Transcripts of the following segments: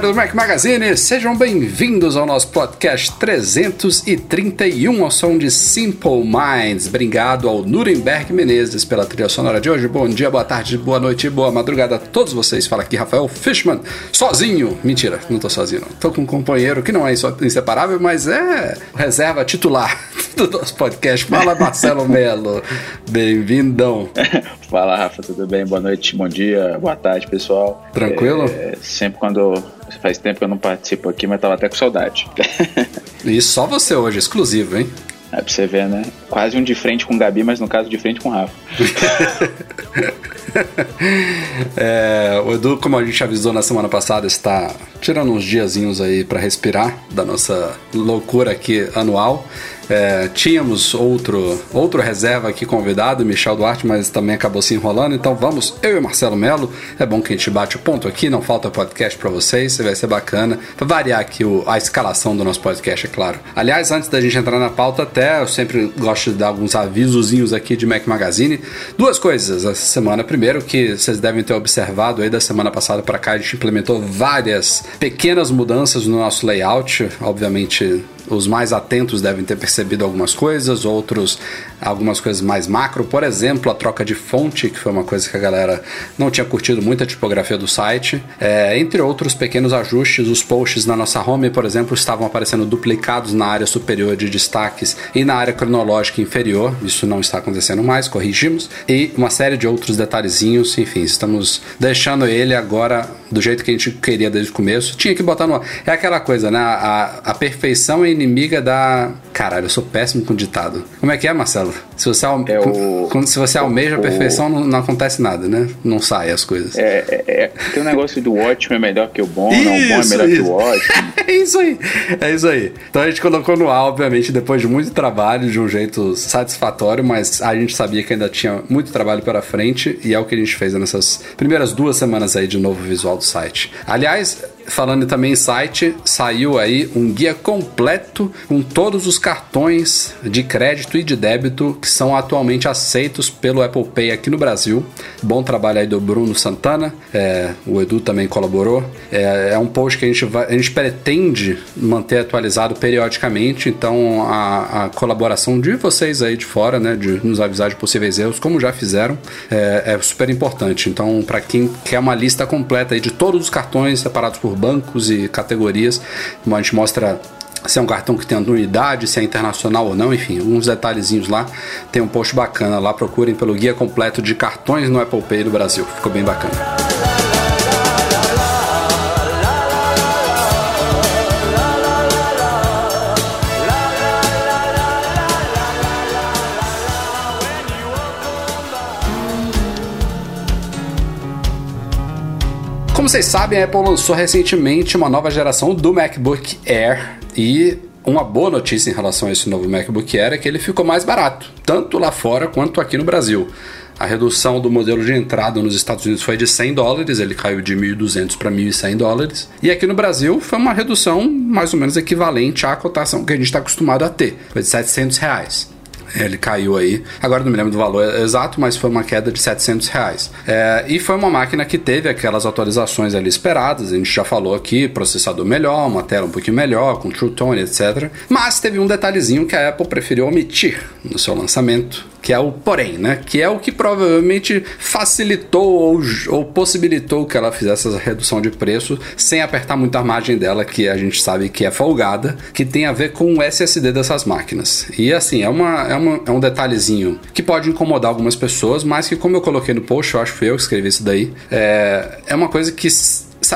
Galera do Mac Magazine, sejam bem-vindos ao nosso podcast 331 ao som de Simple Minds. Obrigado ao Nuremberg Menezes pela trilha sonora de hoje. Bom dia, boa tarde, boa noite, boa madrugada a todos vocês. Fala aqui Rafael Fishman, sozinho. Mentira, não tô sozinho, não. Tô com um companheiro que não é inseparável, mas é reserva titular do nosso podcast. Fala, Marcelo Melo. Bem-vindão. Fala, Rafa, tudo bem? Boa noite, bom dia, boa tarde, pessoal. Tranquilo? É, sempre quando Faz tempo que eu não participo aqui, mas tava até com saudade. e só você hoje, exclusivo, hein? É pra você ver, né? Quase um de frente com o Gabi, mas no caso de frente com o Rafa. é, o Edu, como a gente avisou na semana passada, está tirando uns diazinhos aí para respirar da nossa loucura aqui anual. É, tínhamos outro, outro reserva aqui convidado, Michel Duarte, mas também acabou se enrolando. Então vamos, eu e Marcelo Melo. É bom que a gente bate o ponto aqui, não falta podcast para vocês, vai ser bacana. Pra variar aqui o, a escalação do nosso podcast, é claro. Aliás, antes da gente entrar na pauta, até eu sempre gosto de dar alguns avisozinhos aqui de Mac Magazine. Duas coisas essa semana. Primeiro, que vocês devem ter observado aí da semana passada para cá, a gente implementou várias pequenas mudanças no nosso layout. Obviamente, os mais atentos devem ter percebido algumas coisas, outros algumas coisas mais macro, por exemplo, a troca de fonte, que foi uma coisa que a galera não tinha curtido muito a tipografia do site. É, entre outros pequenos ajustes, os posts na nossa home, por exemplo, estavam aparecendo duplicados na área superior de destaques e na área cronológica inferior. Isso não está acontecendo mais, corrigimos. E uma série de outros detalhezinhos, enfim, estamos deixando ele agora do jeito que a gente queria desde o começo. Tinha que botar no. É aquela coisa, né? A, a perfeição é inimiga da. Caralho, eu sou péssimo com ditado. Como é que é, Marcelo? Se você, é o... Quando, se você almeja a perfeição, não, não, acontece nada, né? Não sai as coisas. É, é, é tem um negócio do ótimo é melhor que o bom, isso, não, o bom é melhor isso. que o ótimo. é isso aí, é isso aí. Então a gente colocou no ar, obviamente, depois de muito trabalho, de um jeito satisfatório, mas a gente sabia que ainda tinha muito trabalho pela frente e é o que a gente fez nessas primeiras duas semanas aí de novo visual do site. Aliás, falando também em site, saiu aí um guia completo com todos os cartões de crédito e de débito que são atualmente aceitos pelo Apple Pay aqui no Brasil. Bom trabalho aí do Bruno Santana, é, o Edu também colaborou. É, é, um post que a gente, vai, a gente pretende manter atualizado periodicamente, então a, a, colaboração de vocês aí de fora, né, de nos avisar de possíveis erros, como já fizeram, é, é super importante. Então, para quem quer uma lista completa aí de todos os cartões separados por bancos e categorias. A gente mostra se é um cartão que tem anuidade, se é internacional ou não, enfim, uns detalhezinhos lá. Tem um post bacana lá, procurem pelo guia completo de cartões no Apple Pay do Brasil. Ficou bem bacana. Vocês sabem, a Apple lançou recentemente uma nova geração do MacBook Air e uma boa notícia em relação a esse novo MacBook Air é que ele ficou mais barato, tanto lá fora quanto aqui no Brasil. A redução do modelo de entrada nos Estados Unidos foi de 100 dólares, ele caiu de 1.200 para 1.100 dólares. E aqui no Brasil foi uma redução mais ou menos equivalente à cotação que a gente está acostumado a ter, foi de 700 reais. Ele caiu aí. Agora não me lembro do valor exato, mas foi uma queda de 700 reais. É, e foi uma máquina que teve aquelas atualizações ali esperadas. A gente já falou aqui: processador melhor, uma tela um pouquinho melhor, com True Tone, etc. Mas teve um detalhezinho que a Apple preferiu omitir no seu lançamento, que é o porém, né? Que é o que provavelmente facilitou ou, ou possibilitou que ela fizesse essa redução de preço sem apertar muito a margem dela, que a gente sabe que é folgada, que tem a ver com o SSD dessas máquinas. E assim, é, uma, é, uma, é um detalhezinho que pode incomodar algumas pessoas, mas que, como eu coloquei no post, eu acho que eu que escrevi isso daí, é, é uma coisa que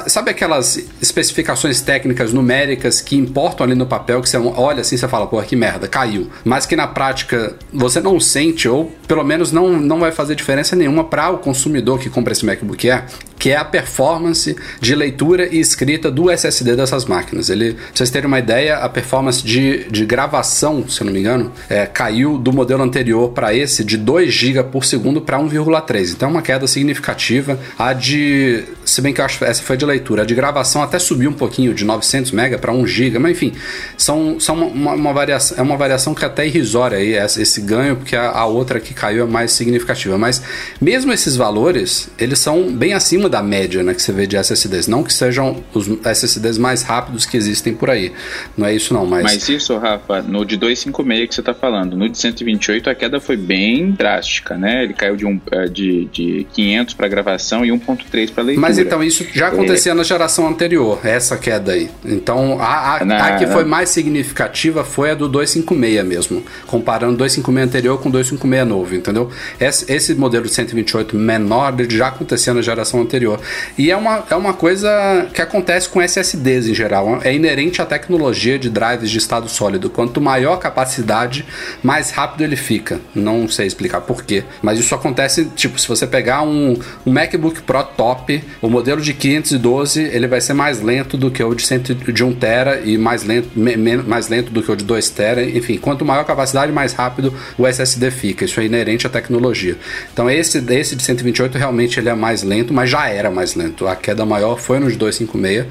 sabe aquelas especificações técnicas numéricas que importam ali no papel que você olha assim você fala, pô, que merda, caiu. Mas que na prática você não sente, ou pelo menos não, não vai fazer diferença nenhuma para o consumidor que compra esse MacBook Air, que é a performance de leitura e escrita do SSD dessas máquinas. Ele, pra vocês terem uma ideia, a performance de, de gravação, se eu não me engano, é, caiu do modelo anterior para esse de 2 GB por segundo para 1,3. Então é uma queda significativa. A de, se bem que eu acho essa foi de leitura, a de gravação até subiu um pouquinho de 900 MB para 1 GB, mas enfim, são, são uma, uma, variação, é uma variação que é até irrisória aí, esse ganho, porque a, a outra que caiu é mais significativa. Mas mesmo esses valores, eles são bem acima da média né, que você vê de SSDs. Não que sejam os SSDs mais rápidos que existem por aí. Não é isso não, mas... Mas isso, Rafa, no de 256 que você está falando, no de 128 a queda foi bem drástica, né? Ele caiu de, um, é, de, de 500 para gravação e 1.3 para leitura. Mas então isso já acontecia na geração anterior, essa queda aí. Então a, a, na, a que na... foi mais significativa foi a do 256 mesmo, comparando 256 anterior com 256 novo, entendeu? Esse, esse modelo de 128 menor já acontecia na geração anterior anterior. E é uma, é uma coisa que acontece com SSDs em geral. É inerente à tecnologia de drives de estado sólido. Quanto maior a capacidade, mais rápido ele fica. Não sei explicar porquê. Mas isso acontece, tipo, se você pegar um, um MacBook Pro top, o modelo de 512, ele vai ser mais lento do que o de, 100, de 1 tera e mais lento, me, mais lento do que o de 2 tera. Enfim, quanto maior a capacidade, mais rápido o SSD fica. Isso é inerente à tecnologia. Então esse, esse de 128 realmente ele é mais lento, mas já era mais lento. A queda maior foi nos 256,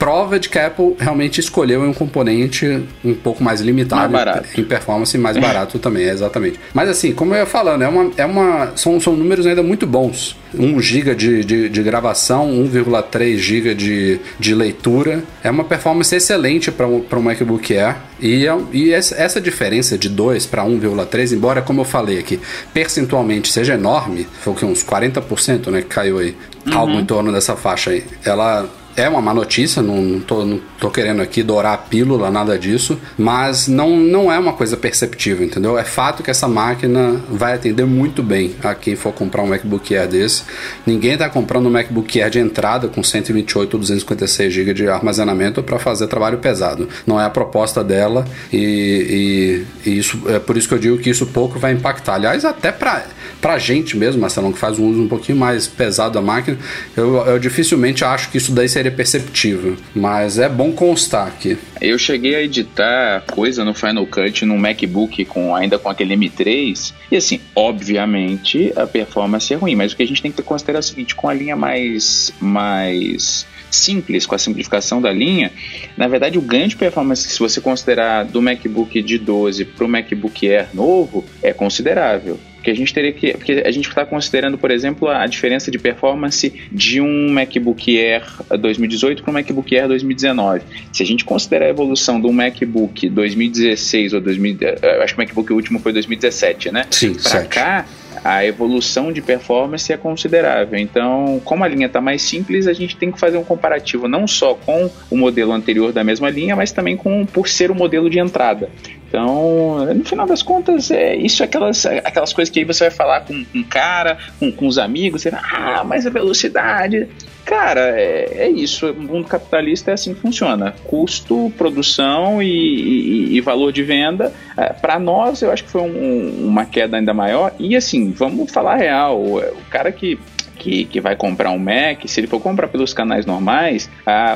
prova de que a Apple realmente escolheu um componente um pouco mais limitado mais em performance mais barato também, exatamente. Mas assim, como eu ia falando, é uma, é uma, são, são números ainda muito bons. 1 GB de, de, de, gravação, 1,3 GB de, de leitura. É uma performance excelente para um, um MacBook Air. E, é, e essa diferença de 2 para 1,3, embora, como eu falei aqui, percentualmente seja enorme, foi o que, uns 40% né, que caiu aí, uhum. algo em torno dessa faixa aí. Ela é uma má notícia, não, não, tô, não tô querendo aqui dourar a pílula, nada disso, mas não, não é uma coisa perceptível, entendeu? É fato que essa máquina vai atender muito bem a quem for comprar um MacBook Air desse. Ninguém está comprando um MacBook Air de entrada com 128 ou 256 GB de armazenamento para fazer trabalho pesado. Não é a proposta dela e, e, e, isso é por isso que eu digo que isso pouco vai impactar. Aliás, até para pra gente mesmo, Marcelão, que faz um uso um pouquinho mais pesado da máquina, eu, eu dificilmente acho que isso daí seria perceptível. Mas é bom constar aqui. Eu cheguei a editar coisa no Final Cut no MacBook com ainda com aquele M3 e assim, obviamente a performance é ruim, mas o que a gente tem que considerar é o seguinte, com a linha mais mais simples, com a simplificação da linha, na verdade o ganho de performance, se você considerar do MacBook de 12 para o MacBook Air novo, é considerável. Porque a gente teria que. Porque a gente está considerando, por exemplo, a diferença de performance de um MacBook Air 2018 para um MacBook Air 2019. Se a gente considerar a evolução do MacBook 2016 ou 2000, acho que o MacBook último foi 2017, né? Sim, para cá a evolução de performance é considerável. Então, como a linha está mais simples, a gente tem que fazer um comparativo não só com o modelo anterior da mesma linha, mas também com por ser o modelo de entrada. Então, no final das contas, é isso é aquelas, aquelas coisas que aí você vai falar com um cara, com, com os amigos, você vai, ah, mas a velocidade. Cara, é, é isso. O mundo capitalista é assim que funciona: custo, produção e, e, e valor de venda. É, Para nós, eu acho que foi um, uma queda ainda maior. E assim, vamos falar real: o, o cara que que, que vai comprar um Mac, se ele for comprar pelos canais normais,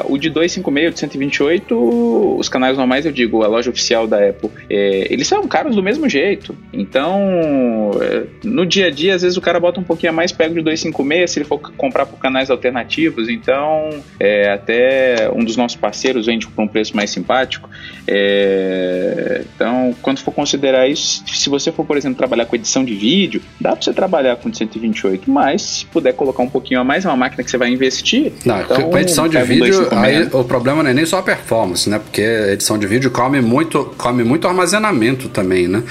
o de 256, o de 128, os canais normais, eu digo, a loja oficial da Apple, é, eles são caros do mesmo jeito. Então, é, no dia a dia, às vezes o cara bota um pouquinho a mais, pega o de 256, se ele for comprar por canais alternativos. Então, é, até um dos nossos parceiros vende por um preço mais simpático. É, então, quando for considerar isso, se você for, por exemplo, trabalhar com edição de vídeo, dá para você trabalhar com 128, mas se puder colocar um pouquinho a mais, é uma máquina que você vai investir. Não, então, com edição de vídeo, aí, o problema não é nem só a performance, né? Porque edição de vídeo come muito, come muito armazenamento também, né?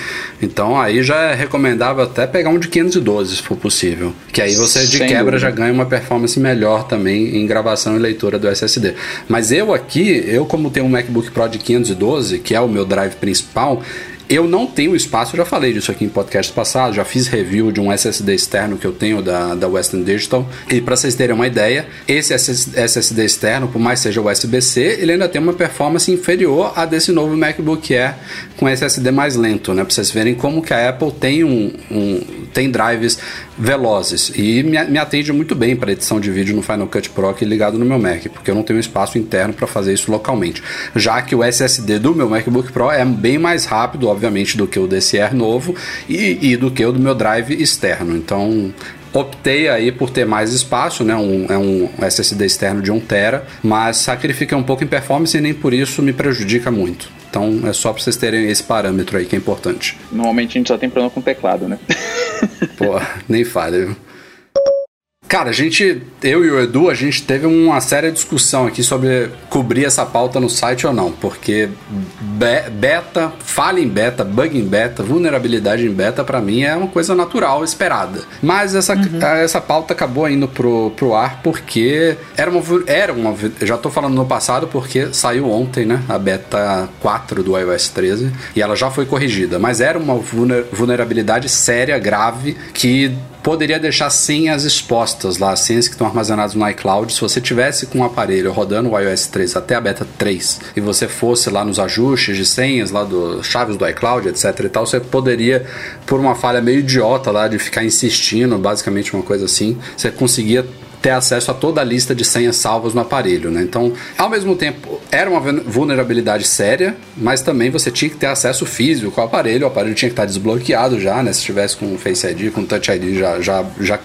Então aí já é recomendável até pegar um de 512, se for possível. Que aí você de Sem quebra dúvida. já ganha uma performance melhor também em gravação e leitura do SSD. Mas eu aqui, eu como tenho um MacBook Pro de 512, que é o meu drive principal, Eu não tenho espaço, já falei disso aqui em podcast passado, já fiz review de um SSD externo que eu tenho da, da Western Digital. E para vocês terem uma ideia, esse SSD externo, por mais seja USB-C, ele ainda tem uma performance inferior a desse novo MacBook Air com SSD mais lento, né? Para vocês verem como que a Apple tem um, um tem drives velozes e me, me atende muito bem para edição de vídeo no Final Cut Pro aqui ligado no meu Mac, porque eu não tenho espaço interno para fazer isso localmente. Já que o SSD do meu MacBook Pro é bem mais rápido, obviamente, do que o DCR novo e, e do que o do meu drive externo. Então, optei aí por ter mais espaço, né? Um, é um SSD externo de 1 tera, mas sacrifica um pouco em performance e nem por isso me prejudica muito. Então é só para vocês terem esse parâmetro aí que é importante. Normalmente a gente só tem problema com teclado, né? Pô, nem falha, viu? Cara, a gente, eu e o Edu, a gente teve uma séria discussão aqui sobre cobrir essa pauta no site ou não, porque be beta, falha em beta, bug em beta, vulnerabilidade em beta, para mim é uma coisa natural, esperada. Mas essa, uhum. essa pauta acabou indo pro, pro ar porque era uma, era uma. Já tô falando no passado porque saiu ontem, né? A beta 4 do iOS 13 e ela já foi corrigida, mas era uma vulnerabilidade séria, grave, que poderia deixar senhas expostas lá, senhas que estão armazenadas no iCloud. Se você tivesse com o aparelho rodando o iOS 3 até a beta 3 e você fosse lá nos ajustes de senhas, lá do chaves do iCloud, etc e tal, você poderia, por uma falha meio idiota lá de ficar insistindo, basicamente uma coisa assim, você conseguia ter acesso a toda a lista de senhas salvas no aparelho, né? Então, ao mesmo tempo, era uma vulnerabilidade séria, mas também você tinha que ter acesso físico ao aparelho, o aparelho tinha que estar desbloqueado já, né? Se tivesse com Face ID, com Touch ID, já, já, já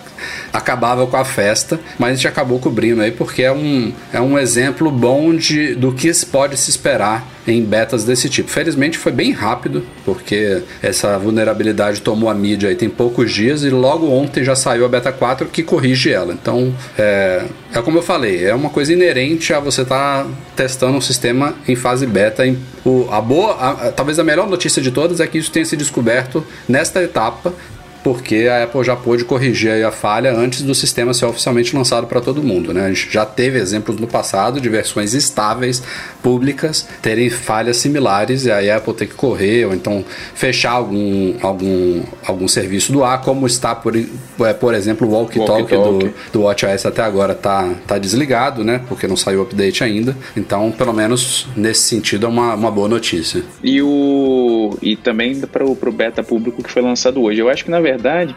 acabava com a festa, mas a gente acabou cobrindo aí porque é um, é um exemplo bom de, do que pode se esperar em betas desse tipo. Felizmente foi bem rápido, porque essa vulnerabilidade tomou a mídia aí tem poucos dias e logo ontem já saiu a beta 4 que corrige ela. Então, é, é como eu falei, é uma coisa inerente a você estar tá testando um sistema em fase beta. Em, o, a boa, a, talvez a melhor notícia de todas é que isso tenha se descoberto nesta etapa porque a Apple já pôde corrigir a falha antes do sistema ser oficialmente lançado para todo mundo. Né? A gente já teve exemplos no passado de versões estáveis, públicas, terem falhas similares e a Apple ter que correr ou então fechar algum, algum, algum serviço do ar, como está, por, é, por exemplo, o Walkie Talk, do, do WatchOS até agora está tá desligado, né? porque não saiu o update ainda. Então, pelo menos nesse sentido, é uma, uma boa notícia. E, o, e também para o beta público que foi lançado hoje. Eu acho que, na verdade, verdade,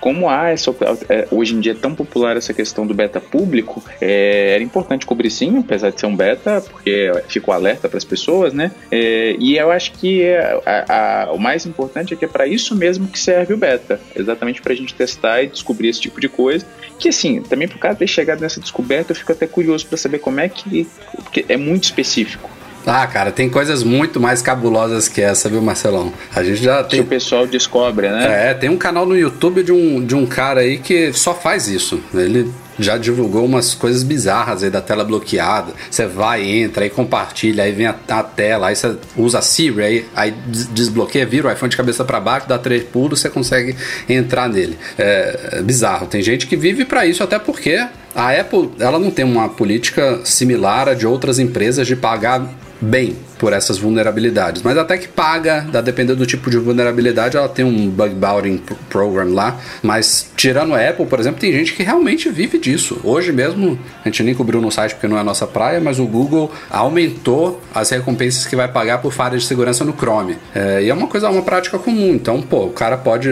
como há essa, é, hoje em dia é tão popular essa questão do beta público, é, era importante cobrir sim, apesar de ser um beta, porque ficou alerta para as pessoas, né? É, e eu acho que é, a, a, o mais importante é que é para isso mesmo que serve o beta, exatamente para a gente testar e descobrir esse tipo de coisa. Que assim, também por causa de ter chegado nessa descoberta, eu fico até curioso para saber como é que. Porque é muito específico. Ah, cara, tem coisas muito mais cabulosas que essa, viu, Marcelão? A gente já tem. Que o pessoal descobre, né? É, tem um canal no YouTube de um, de um cara aí que só faz isso. Ele já divulgou umas coisas bizarras aí da tela bloqueada. Você vai, entra, aí compartilha, aí vem a, a tela, aí você usa a Siri, aí, aí desbloqueia, vira o iPhone de cabeça para baixo, dá três pulos, você consegue entrar nele. É, é bizarro. Tem gente que vive para isso, até porque a Apple ela não tem uma política similar a de outras empresas de pagar bem por essas vulnerabilidades. Mas até que paga, dá dependendo do tipo de vulnerabilidade, ela tem um bug bounty program lá. Mas tirando a Apple, por exemplo, tem gente que realmente vive disso. Hoje mesmo, a gente nem cobriu no site porque não é a nossa praia, mas o Google aumentou as recompensas que vai pagar por falha de segurança no Chrome. É, e é uma coisa, uma prática comum. Então, pô, o cara pode,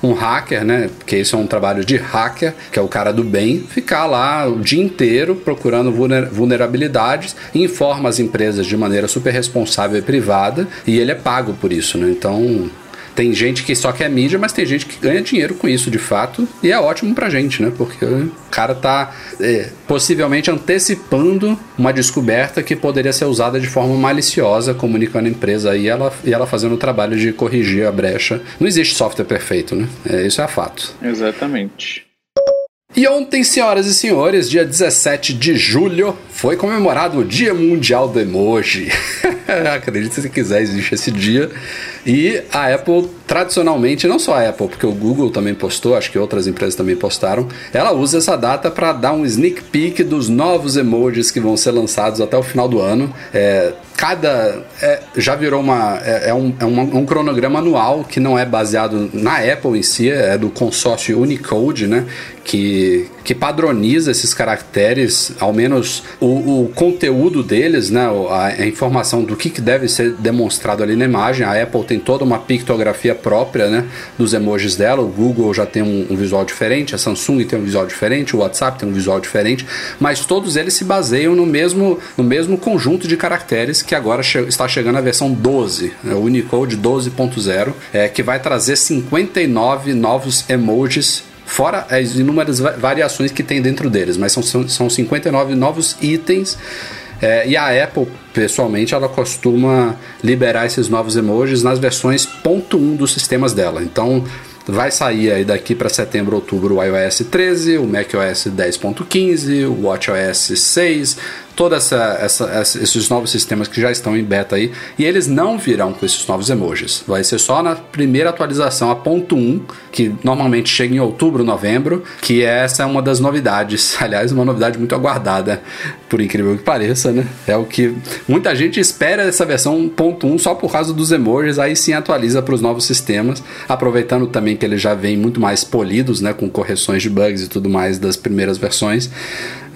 um hacker, né? Porque isso é um trabalho de hacker, que é o cara do bem, ficar lá o dia inteiro procurando vulnerabilidades e informa as empresas de maneira super responsável e privada e ele é pago por isso, né? Então tem gente que só quer mídia, mas tem gente que ganha dinheiro com isso de fato e é ótimo pra gente, né? Porque o cara tá é, possivelmente antecipando uma descoberta que poderia ser usada de forma maliciosa, comunicando a empresa e ela, e ela fazendo o trabalho de corrigir a brecha. Não existe software perfeito, né? É, isso é fato. Exatamente. E ontem, senhoras e senhores, dia 17 de julho, foi comemorado o Dia Mundial do Emoji. Acredite se quiser, existe esse dia. E a Apple, tradicionalmente, não só a Apple, porque o Google também postou, acho que outras empresas também postaram, ela usa essa data para dar um sneak peek dos novos emojis que vão ser lançados até o final do ano. É, cada. É, já virou uma. É, é, um, é um, cronograma anual que não é baseado na Apple em si, é do consórcio Unicode, né? Que, que padroniza esses caracteres, ao menos o, o conteúdo deles, né? A, a, informação do que, que deve ser demonstrado ali na imagem. A Apple tem toda uma pictografia própria, né? Dos emojis dela. O Google já tem um, um visual diferente, a Samsung tem um visual diferente, o WhatsApp tem um visual diferente, mas todos eles se baseiam no mesmo, no mesmo conjunto de caracteres que agora che está chegando a versão 12, né, o Unicode 12.0, é, que vai trazer 59 novos emojis fora as inúmeras variações que tem dentro deles, mas são, são 59 novos itens. É, e a Apple, pessoalmente, ela costuma liberar esses novos emojis nas versões .1 dos sistemas dela. Então, vai sair aí daqui para setembro, outubro o iOS 13, o macOS 10.15, o WatchOS 6, todos essa, essa, esses novos sistemas que já estão em beta aí, e eles não virão com esses novos emojis. Vai ser só na primeira atualização, a ponto 1, que normalmente chega em outubro, novembro, que essa é uma das novidades. Aliás, uma novidade muito aguardada, por incrível que pareça, né? É o que muita gente espera essa versão ponto 1 só por causa dos emojis, aí sim atualiza para os novos sistemas, aproveitando também que eles já vêm muito mais polidos, né, com correções de bugs e tudo mais das primeiras versões.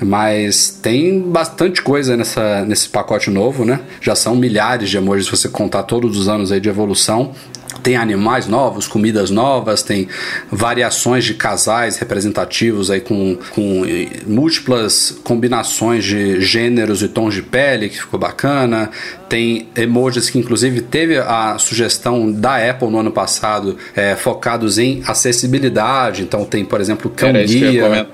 Mas tem bastante coisa nessa, nesse pacote novo, né? Já são milhares de emojis se você contar todos os anos aí de evolução. Tem animais novos, comidas novas, tem variações de casais representativos aí com, com múltiplas combinações de gêneros e tons de pele, que ficou bacana. Tem emojis que, inclusive, teve a sugestão da Apple no ano passado, é, focados em acessibilidade. Então, tem, por exemplo, cão guia.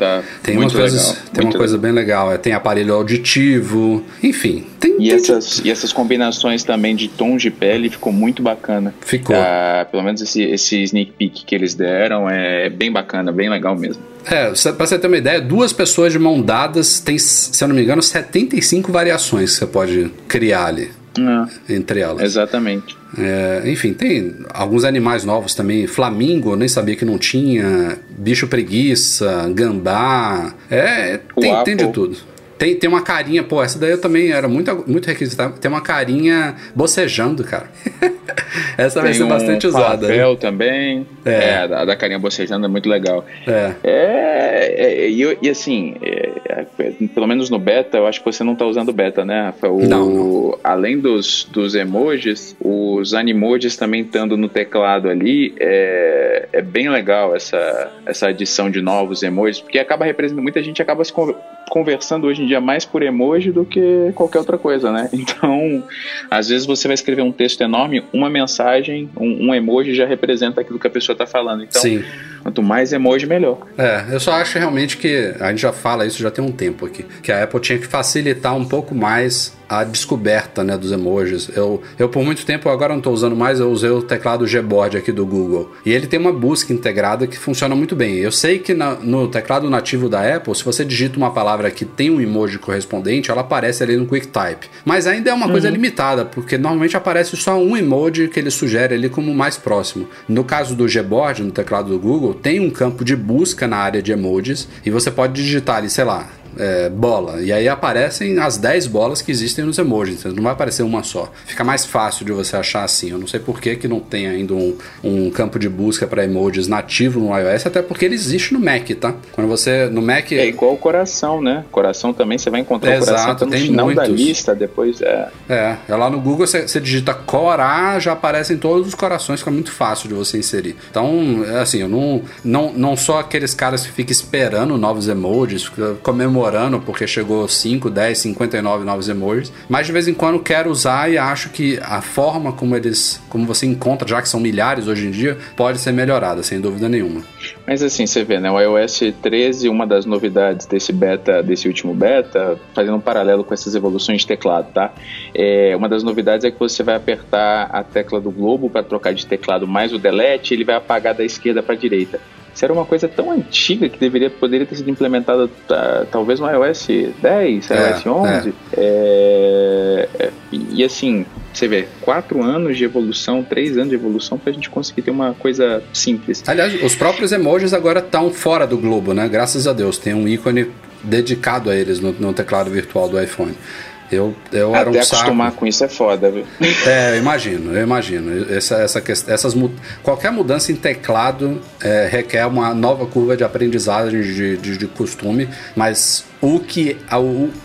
Tem, uma, coisa, tem uma coisa bem legal. É, tem aparelho auditivo. Enfim, tem. E, tem essas, e essas combinações também de tons de pele ficou muito bacana. Ficou. Ah, pelo menos esse, esse sneak peek que eles deram é bem bacana, bem legal mesmo. É, pra você ter uma ideia, duas pessoas de mão dadas tem, se eu não me engano, 75 variações que você pode criar ali. É. Entre elas. Exatamente. É, enfim, tem alguns animais novos também. Flamingo, eu nem sabia que não tinha. Bicho preguiça, gambá. É, tem, tem de tudo. Tem, tem uma carinha, pô, essa daí eu também era muito, muito requisitada. Tem uma carinha bocejando, cara. essa vai ser um bastante usada. Papel né? também. É. é a, da carinha bocejando é muito legal. É. é, é e, e, assim, é, é, pelo menos no beta, eu acho que você não tá usando beta, né, Rafa? O, não, não. Além dos, dos emojis, os animojis também estando no teclado ali, é, é bem legal essa, essa adição de novos emojis, porque acaba representando, muita gente acaba se conversando hoje em dia mais por emoji do que qualquer outra coisa, né? Então, às vezes você vai escrever um texto enorme, uma mensagem, um, um emoji já representa aquilo que a pessoa está falando. Então, Sim. Quanto mais emoji, melhor. É, eu só acho realmente que a gente já fala isso já tem um tempo aqui, que a Apple tinha que facilitar um pouco mais a descoberta né, dos emojis. Eu, eu, por muito tempo, agora não estou usando mais, eu usei o teclado Gboard aqui do Google. E ele tem uma busca integrada que funciona muito bem. Eu sei que na, no teclado nativo da Apple, se você digita uma palavra que tem um emoji correspondente, ela aparece ali no QuickType. Mas ainda é uma uhum. coisa limitada, porque normalmente aparece só um emoji que ele sugere ali como mais próximo. No caso do Gboard, no teclado do Google, tem um campo de busca na área de emojis e você pode digitar ali, sei lá, é, bola. E aí aparecem as 10 bolas que existem nos emojis. Não vai aparecer uma só. Fica mais fácil de você achar assim. Eu não sei por que, que não tem ainda um, um campo de busca para emojis nativo no iOS, até porque ele existe no Mac, tá? Quando você. No Mac. É igual o coração, né? Coração também você vai encontrar é, o coração exato, tá no final muitos. da lista, depois é. É, é lá no Google você, você digita Corá, já aparecem todos os corações, fica muito fácil de você inserir. Então, é assim, eu não, não, não sou aqueles caras que ficam esperando novos emojis, comemorando porque chegou 5, 10, 59 novos emojis, mas de vez em quando quero usar e acho que a forma como eles, como você encontra, já que são milhares hoje em dia, pode ser melhorada, sem dúvida nenhuma. Mas assim, você vê, né, o iOS 13, uma das novidades desse beta, desse último beta, fazendo um paralelo com essas evoluções de teclado, tá? É, uma das novidades é que você vai apertar a tecla do globo para trocar de teclado mais o delete, ele vai apagar da esquerda para a direita. Isso era uma coisa tão antiga que deveria poderia ter sido implementada tá, talvez no iOS 10, é, iOS 11. É. É, é, e assim, você vê, quatro anos de evolução, três anos de evolução para a gente conseguir ter uma coisa simples. Aliás, os próprios emojis agora estão fora do globo, né? Graças a Deus, tem um ícone dedicado a eles no, no teclado virtual do iPhone. Eu, eu Até era um acostumar saco. com isso é foda, viu? É, eu imagino, eu imagino. Essa, essa, essas, qualquer mudança em teclado é, requer uma nova curva de aprendizagem de, de, de costume, mas o que a,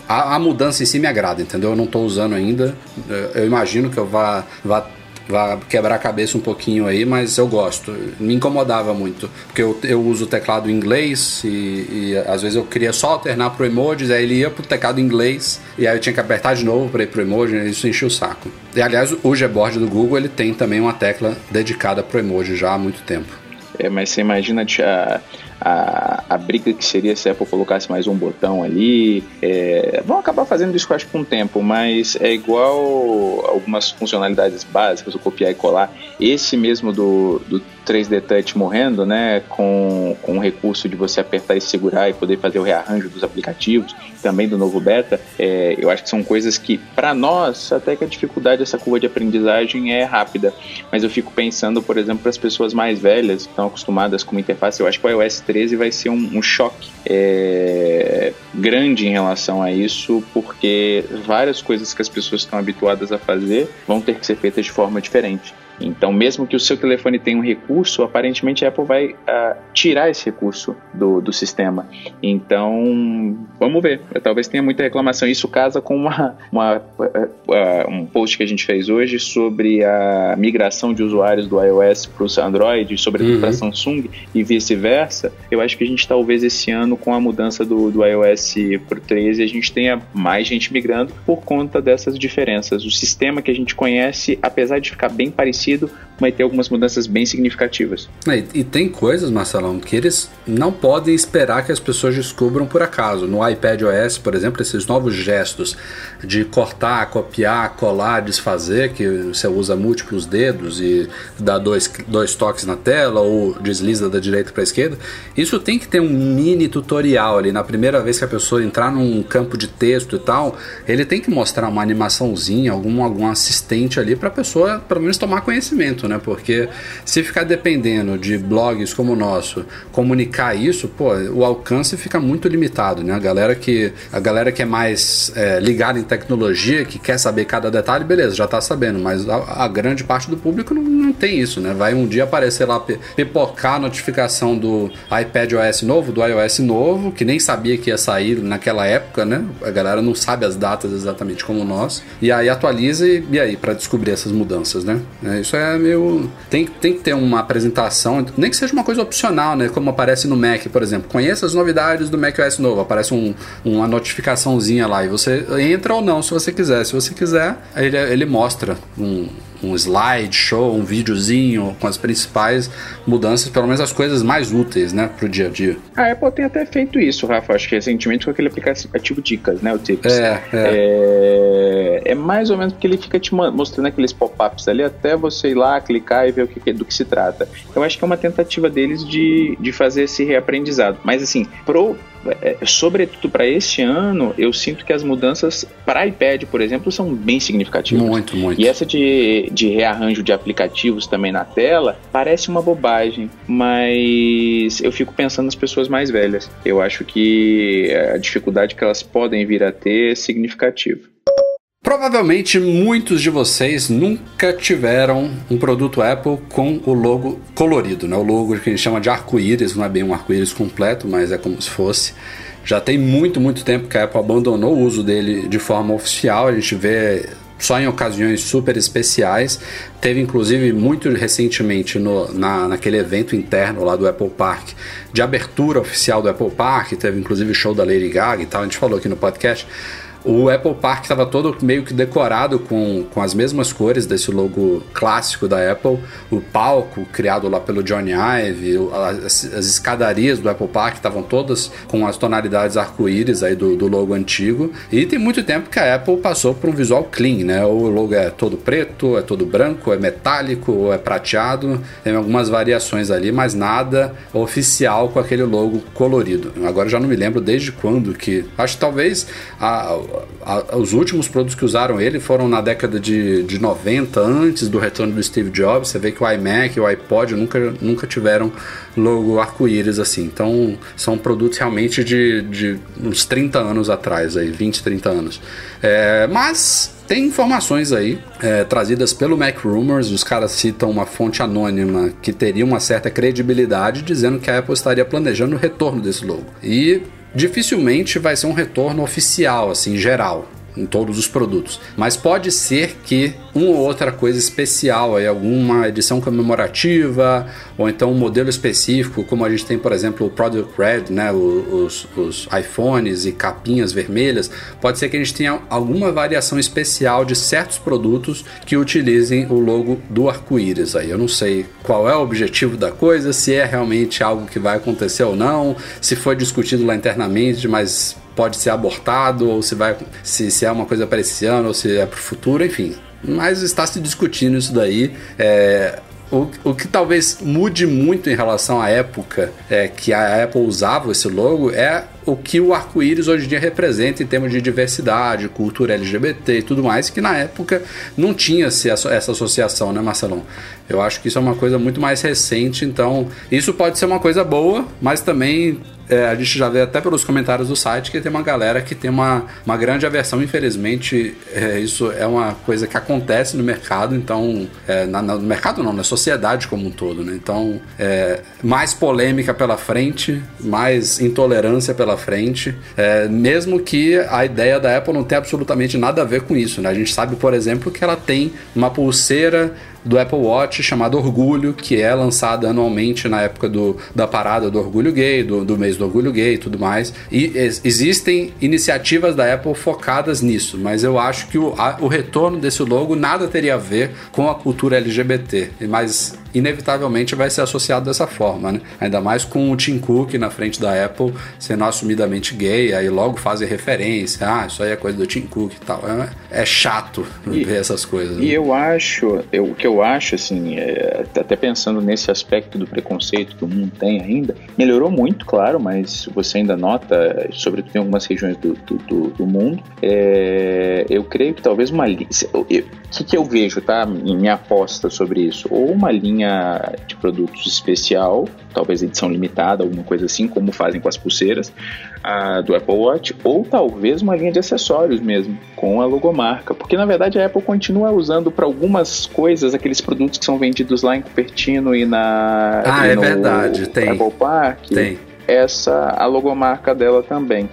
a, a mudança em si me agrada, entendeu? Eu não estou usando ainda. Eu, eu imagino que eu vá, vá Vai quebrar a cabeça um pouquinho aí, mas eu gosto. Me incomodava muito, porque eu, eu uso o teclado em inglês e, e às vezes eu queria só alternar pro emojis, aí ele ia pro teclado em inglês e aí eu tinha que apertar de novo para ir pro emoji, e isso enchia o saco. E aliás, o Gboard do Google ele tem também uma tecla dedicada pro emoji já há muito tempo. É, mas você imagina a, a, a briga que seria se a Apple colocasse mais um botão ali. É, vão acabar fazendo isso, acho, com o tempo, mas é igual algumas funcionalidades básicas, o copiar e colar. Esse mesmo do, do 3D Touch morrendo, né, com, com o recurso de você apertar e segurar e poder fazer o rearranjo dos aplicativos, também do novo beta, é, eu acho que são coisas que, para nós, até que a dificuldade dessa curva de aprendizagem é rápida, mas eu fico pensando, por exemplo, para as pessoas mais velhas, que estão acostumadas com uma interface, eu acho que o iOS 13 vai ser um, um choque é, grande em relação a isso, porque várias coisas que as pessoas estão habituadas a fazer vão ter que ser feitas de forma diferente. Então, mesmo que o seu telefone tenha um recurso, aparentemente a Apple vai uh, tirar esse recurso do, do sistema. Então, vamos ver. Talvez tenha muita reclamação. Isso casa com uma, uma uh, um post que a gente fez hoje sobre a migração de usuários do iOS para o Android, sobretudo uhum. para Samsung e vice-versa. Eu acho que a gente talvez esse ano, com a mudança do, do iOS para o 13, a gente tenha mais gente migrando por conta dessas diferenças. O sistema que a gente conhece, apesar de ficar bem parecido, sentido vai ter algumas mudanças bem significativas. E, e, tem coisas, Marcelão, que eles não podem esperar que as pessoas descubram por acaso. No iPad OS, por exemplo, esses novos gestos de cortar, copiar, colar, desfazer, que você usa múltiplos dedos e dá dois, dois toques na tela ou desliza da direita para a esquerda, isso tem que ter um mini tutorial ali. Na primeira vez que a pessoa entrar num campo de texto e tal, ele tem que mostrar uma animaçãozinha, algum, algum assistente ali para a pessoa, pelo menos, tomar conhecimento, né? Porque se ficar dependendo de blogs como o nosso comunicar isso, pô, o alcance fica muito limitado, né? A galera que, a galera que é mais é, ligada em tecnologia, que quer saber cada detalhe, beleza, já tá sabendo, mas a, a grande parte do público não, não, tem isso, né? Vai um dia aparecer lá, pipocar a notificação do iPad OS novo, do iOS novo, que nem sabia que ia sair naquela época, né? A galera não sabe as datas exatamente como nós, e aí atualiza e, e aí, para descobrir essas mudanças, né? Isso é meio. Tem, tem que ter uma apresentação, nem que seja uma coisa opcional, né? Como aparece no Mac, por exemplo. Conheça as novidades do macOS novo. Aparece um, uma notificaçãozinha lá e você entra ou não se você quiser. Se você quiser, ele, ele mostra um, um slide show, um videozinho com as principais mudanças, pelo menos as coisas mais úteis, né, pro dia a dia. A Apple tem até feito isso, Rafa, acho que recentemente com aquele aplicativo Dicas, né, o Tips. É, é. é, é mais ou menos porque ele fica te mostrando aqueles pop-ups ali até você ir lá, clicar e ver o que, do que se trata. Eu acho que é uma tentativa deles de, de fazer esse reaprendizado. Mas assim, pro sobretudo para este ano, eu sinto que as mudanças para iPad, por exemplo, são bem significativas. Muito, muito. E essa de, de rearranjo de aplicativos também na tela parece uma bobagem, mas eu fico pensando nas pessoas mais velhas. Eu acho que a dificuldade que elas podem vir a ter é significativa. Provavelmente muitos de vocês nunca tiveram um produto Apple com o logo colorido, né? O logo que a gente chama de arco-íris, não é bem um arco-íris completo, mas é como se fosse. Já tem muito, muito tempo que a Apple abandonou o uso dele de forma oficial. A gente vê só em ocasiões super especiais. Teve inclusive muito recentemente no, na, naquele evento interno lá do Apple Park, de abertura oficial do Apple Park, teve inclusive show da Lady Gaga e tal, a gente falou aqui no podcast. O Apple Park estava todo meio que decorado com, com as mesmas cores desse logo clássico da Apple. O palco criado lá pelo Johnny Ive, as, as escadarias do Apple Park estavam todas com as tonalidades arco-íris aí do, do, logo antigo. E tem muito tempo que a Apple passou por um visual clean, né? O logo é todo preto, é todo branco, é metálico é prateado. Tem algumas variações ali, mas nada oficial com aquele logo colorido. Agora já não me lembro desde quando que. Acho que talvez a a, os últimos produtos que usaram ele foram na década de, de 90, antes do retorno do Steve Jobs. Você vê que o iMac e o iPod nunca, nunca tiveram logo arco-íris assim. Então são produtos realmente de, de uns 30 anos atrás, aí, 20, 30 anos. É, mas tem informações aí é, trazidas pelo Mac Rumors, os caras citam uma fonte anônima que teria uma certa credibilidade, dizendo que a Apple estaria planejando o retorno desse logo. E dificilmente vai ser um retorno oficial, assim, geral em todos os produtos. Mas pode ser que uma ou outra coisa especial, aí, alguma edição comemorativa, ou então um modelo específico, como a gente tem, por exemplo, o Product Red, né, os, os iPhones e capinhas vermelhas, pode ser que a gente tenha alguma variação especial de certos produtos que utilizem o logo do arco-íris. Aí eu não sei qual é o objetivo da coisa, se é realmente algo que vai acontecer ou não, se foi discutido lá internamente, mas pode ser abortado, ou se vai se, se é uma coisa para esse ano, ou se é para o futuro, enfim. Mas está se discutindo isso daí. É, o, o que talvez mude muito em relação à época é, que a Apple usava esse logo é o que o arco-íris hoje em dia representa em termos de diversidade, cultura LGBT e tudo mais, que na época não tinha essa associação, né, Marcelão? Eu acho que isso é uma coisa muito mais recente, então isso pode ser uma coisa boa, mas também é, a gente já vê até pelos comentários do site que tem uma galera que tem uma, uma grande aversão. Infelizmente, é, isso é uma coisa que acontece no mercado, então, é, na, no mercado não, na sociedade como um todo, né? Então, é, mais polêmica pela frente, mais intolerância pela frente, é, mesmo que a ideia da Apple não tenha absolutamente nada a ver com isso, né? A gente sabe, por exemplo, que ela tem uma pulseira do Apple Watch chamado Orgulho, que é lançada anualmente na época do, da parada do Orgulho Gay, do, do mês do Orgulho Gay e tudo mais. E ex existem iniciativas da Apple focadas nisso, mas eu acho que o, a, o retorno desse logo nada teria a ver com a cultura LGBT. Mas inevitavelmente vai ser associado dessa forma, né? Ainda mais com o Tim Cook na frente da Apple sendo assumidamente gay, aí logo fazem referência, ah, isso aí é coisa do Tim Cook e tal. É, é chato e, ver essas coisas. E né? eu acho, eu, o que eu acho, assim, é, até pensando nesse aspecto do preconceito que o mundo tem ainda, melhorou muito, claro, mas você ainda nota, sobretudo em algumas regiões do, do, do, do mundo, é, eu creio que talvez uma linha. O que, que eu vejo, tá? Minha aposta sobre isso? Ou uma linha de produtos especial, talvez edição limitada, alguma coisa assim, como fazem com as pulseiras do Apple Watch, ou talvez uma linha de acessórios mesmo, com a logomarca. Porque na verdade a Apple continua usando para algumas coisas aqueles produtos que são vendidos lá em Cupertino e na. Ah, é verdade, tem. Apple Park. Tem. Essa, a logomarca dela também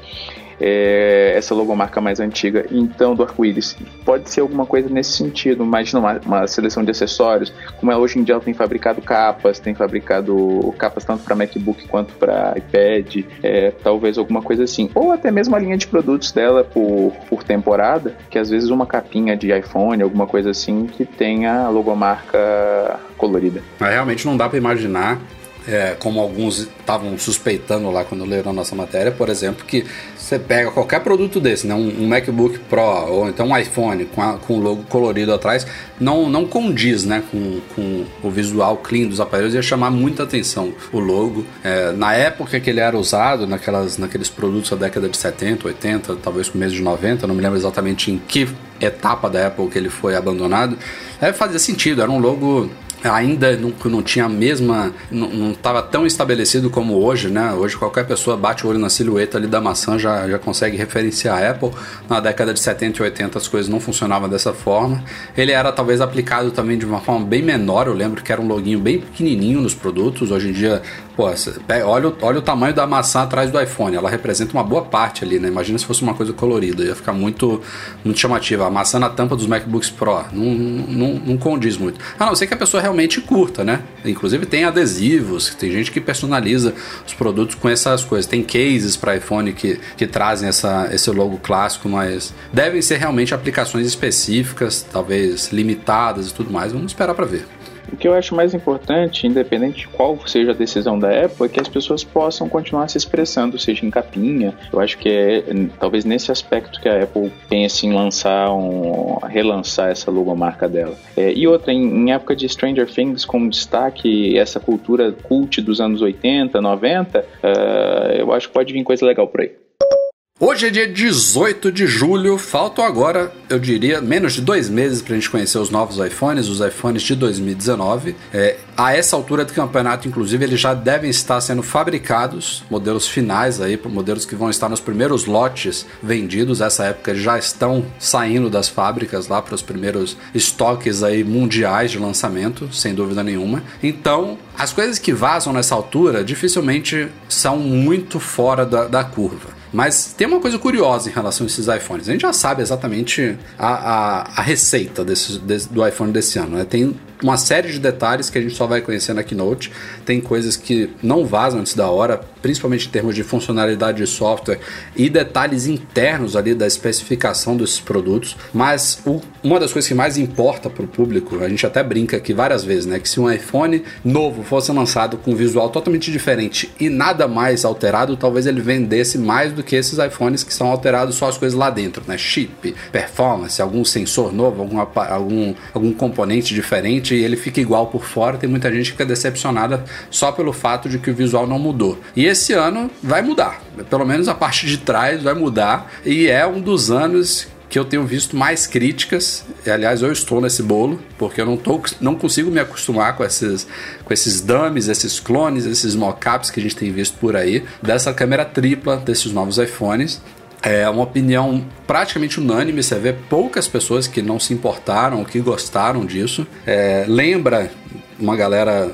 é, essa logomarca mais antiga, então do arco-íris. Pode ser alguma coisa nesse sentido, imagina uma, uma seleção de acessórios, como é hoje em dia ela tem fabricado capas, tem fabricado capas tanto para MacBook quanto para iPad, é, talvez alguma coisa assim. Ou até mesmo a linha de produtos dela por, por temporada, que às vezes uma capinha de iPhone, alguma coisa assim, que tenha a logomarca colorida. Mas realmente não dá para imaginar é, como alguns estavam suspeitando lá quando leram a nossa matéria, por exemplo, que você pega qualquer produto desse, né, um, um MacBook Pro ou então um iPhone com, a, com o logo colorido atrás, não, não condiz né, com, com o visual clean dos aparelhos, ia chamar muita atenção o logo. É, na época que ele era usado, naquelas, naqueles produtos da década de 70, 80, talvez começo de 90, não me lembro exatamente em que etapa da Apple que ele foi abandonado, é, fazia sentido, era um logo ainda não, não tinha a mesma. não estava tão estabelecido como hoje, né? Hoje qualquer pessoa bate o olho na silhueta ali da maçã já, já consegue referenciar a Apple. Na década de 70 e 80 as coisas não funcionavam dessa forma. Ele era talvez aplicado também de uma forma bem menor, eu lembro que era um loginho bem pequenininho nos produtos. Hoje em dia, pô, olha, olha o tamanho da maçã atrás do iPhone, ela representa uma boa parte ali, né? Imagina se fosse uma coisa colorida, ia ficar muito, muito chamativa. A maçã na tampa dos MacBooks Pro não, não, não condiz muito. A não ser que a pessoa realmente curta, né? Inclusive tem adesivos, tem gente que personaliza os produtos com essas coisas. Tem cases para iPhone que, que trazem essa, esse logo clássico, mas devem ser realmente aplicações específicas, talvez limitadas e tudo mais. Vamos esperar para ver. O que eu acho mais importante, independente de qual seja a decisão da Apple, é que as pessoas possam continuar se expressando, seja em capinha. Eu acho que é talvez nesse aspecto que a Apple pense em lançar, um, relançar essa logomarca dela. É, e outra, em, em, época de Stranger Things, como destaque essa cultura cult dos anos 80, 90, uh, eu acho que pode vir coisa legal por aí. Hoje é dia 18 de julho, faltam agora, eu diria, menos de dois meses para a gente conhecer os novos iPhones, os iPhones de 2019. É, a essa altura do campeonato, inclusive, eles já devem estar sendo fabricados, modelos finais aí, modelos que vão estar nos primeiros lotes vendidos. Essa época já estão saindo das fábricas lá para os primeiros estoques aí mundiais de lançamento, sem dúvida nenhuma. Então, as coisas que vazam nessa altura dificilmente são muito fora da, da curva. Mas tem uma coisa curiosa em relação a esses iPhones. A gente já sabe exatamente a, a, a receita desse, desse, do iPhone desse ano. Né? Tem uma série de detalhes que a gente só vai conhecer na Keynote. Tem coisas que não vazam antes da hora, principalmente em termos de funcionalidade de software e detalhes internos ali da especificação desses produtos. Mas o, uma das coisas que mais importa para o público, a gente até brinca aqui várias vezes, né? Que se um iPhone novo fosse lançado com um visual totalmente diferente e nada mais alterado, talvez ele vendesse mais do que esses iPhones que são alterados só as coisas lá dentro, né? Chip, performance, algum sensor novo, algum, algum, algum componente diferente ele fica igual por fora. Tem muita gente que fica decepcionada só pelo fato de que o visual não mudou. E esse ano vai mudar. Pelo menos a parte de trás vai mudar. E é um dos anos que eu tenho visto mais críticas. Aliás, eu estou nesse bolo, porque eu não, tô, não consigo me acostumar com esses, com esses dummies, esses clones, esses mockups que a gente tem visto por aí, dessa câmera tripla desses novos iPhones. É uma opinião praticamente unânime. Você vê poucas pessoas que não se importaram, que gostaram disso. É, lembra uma galera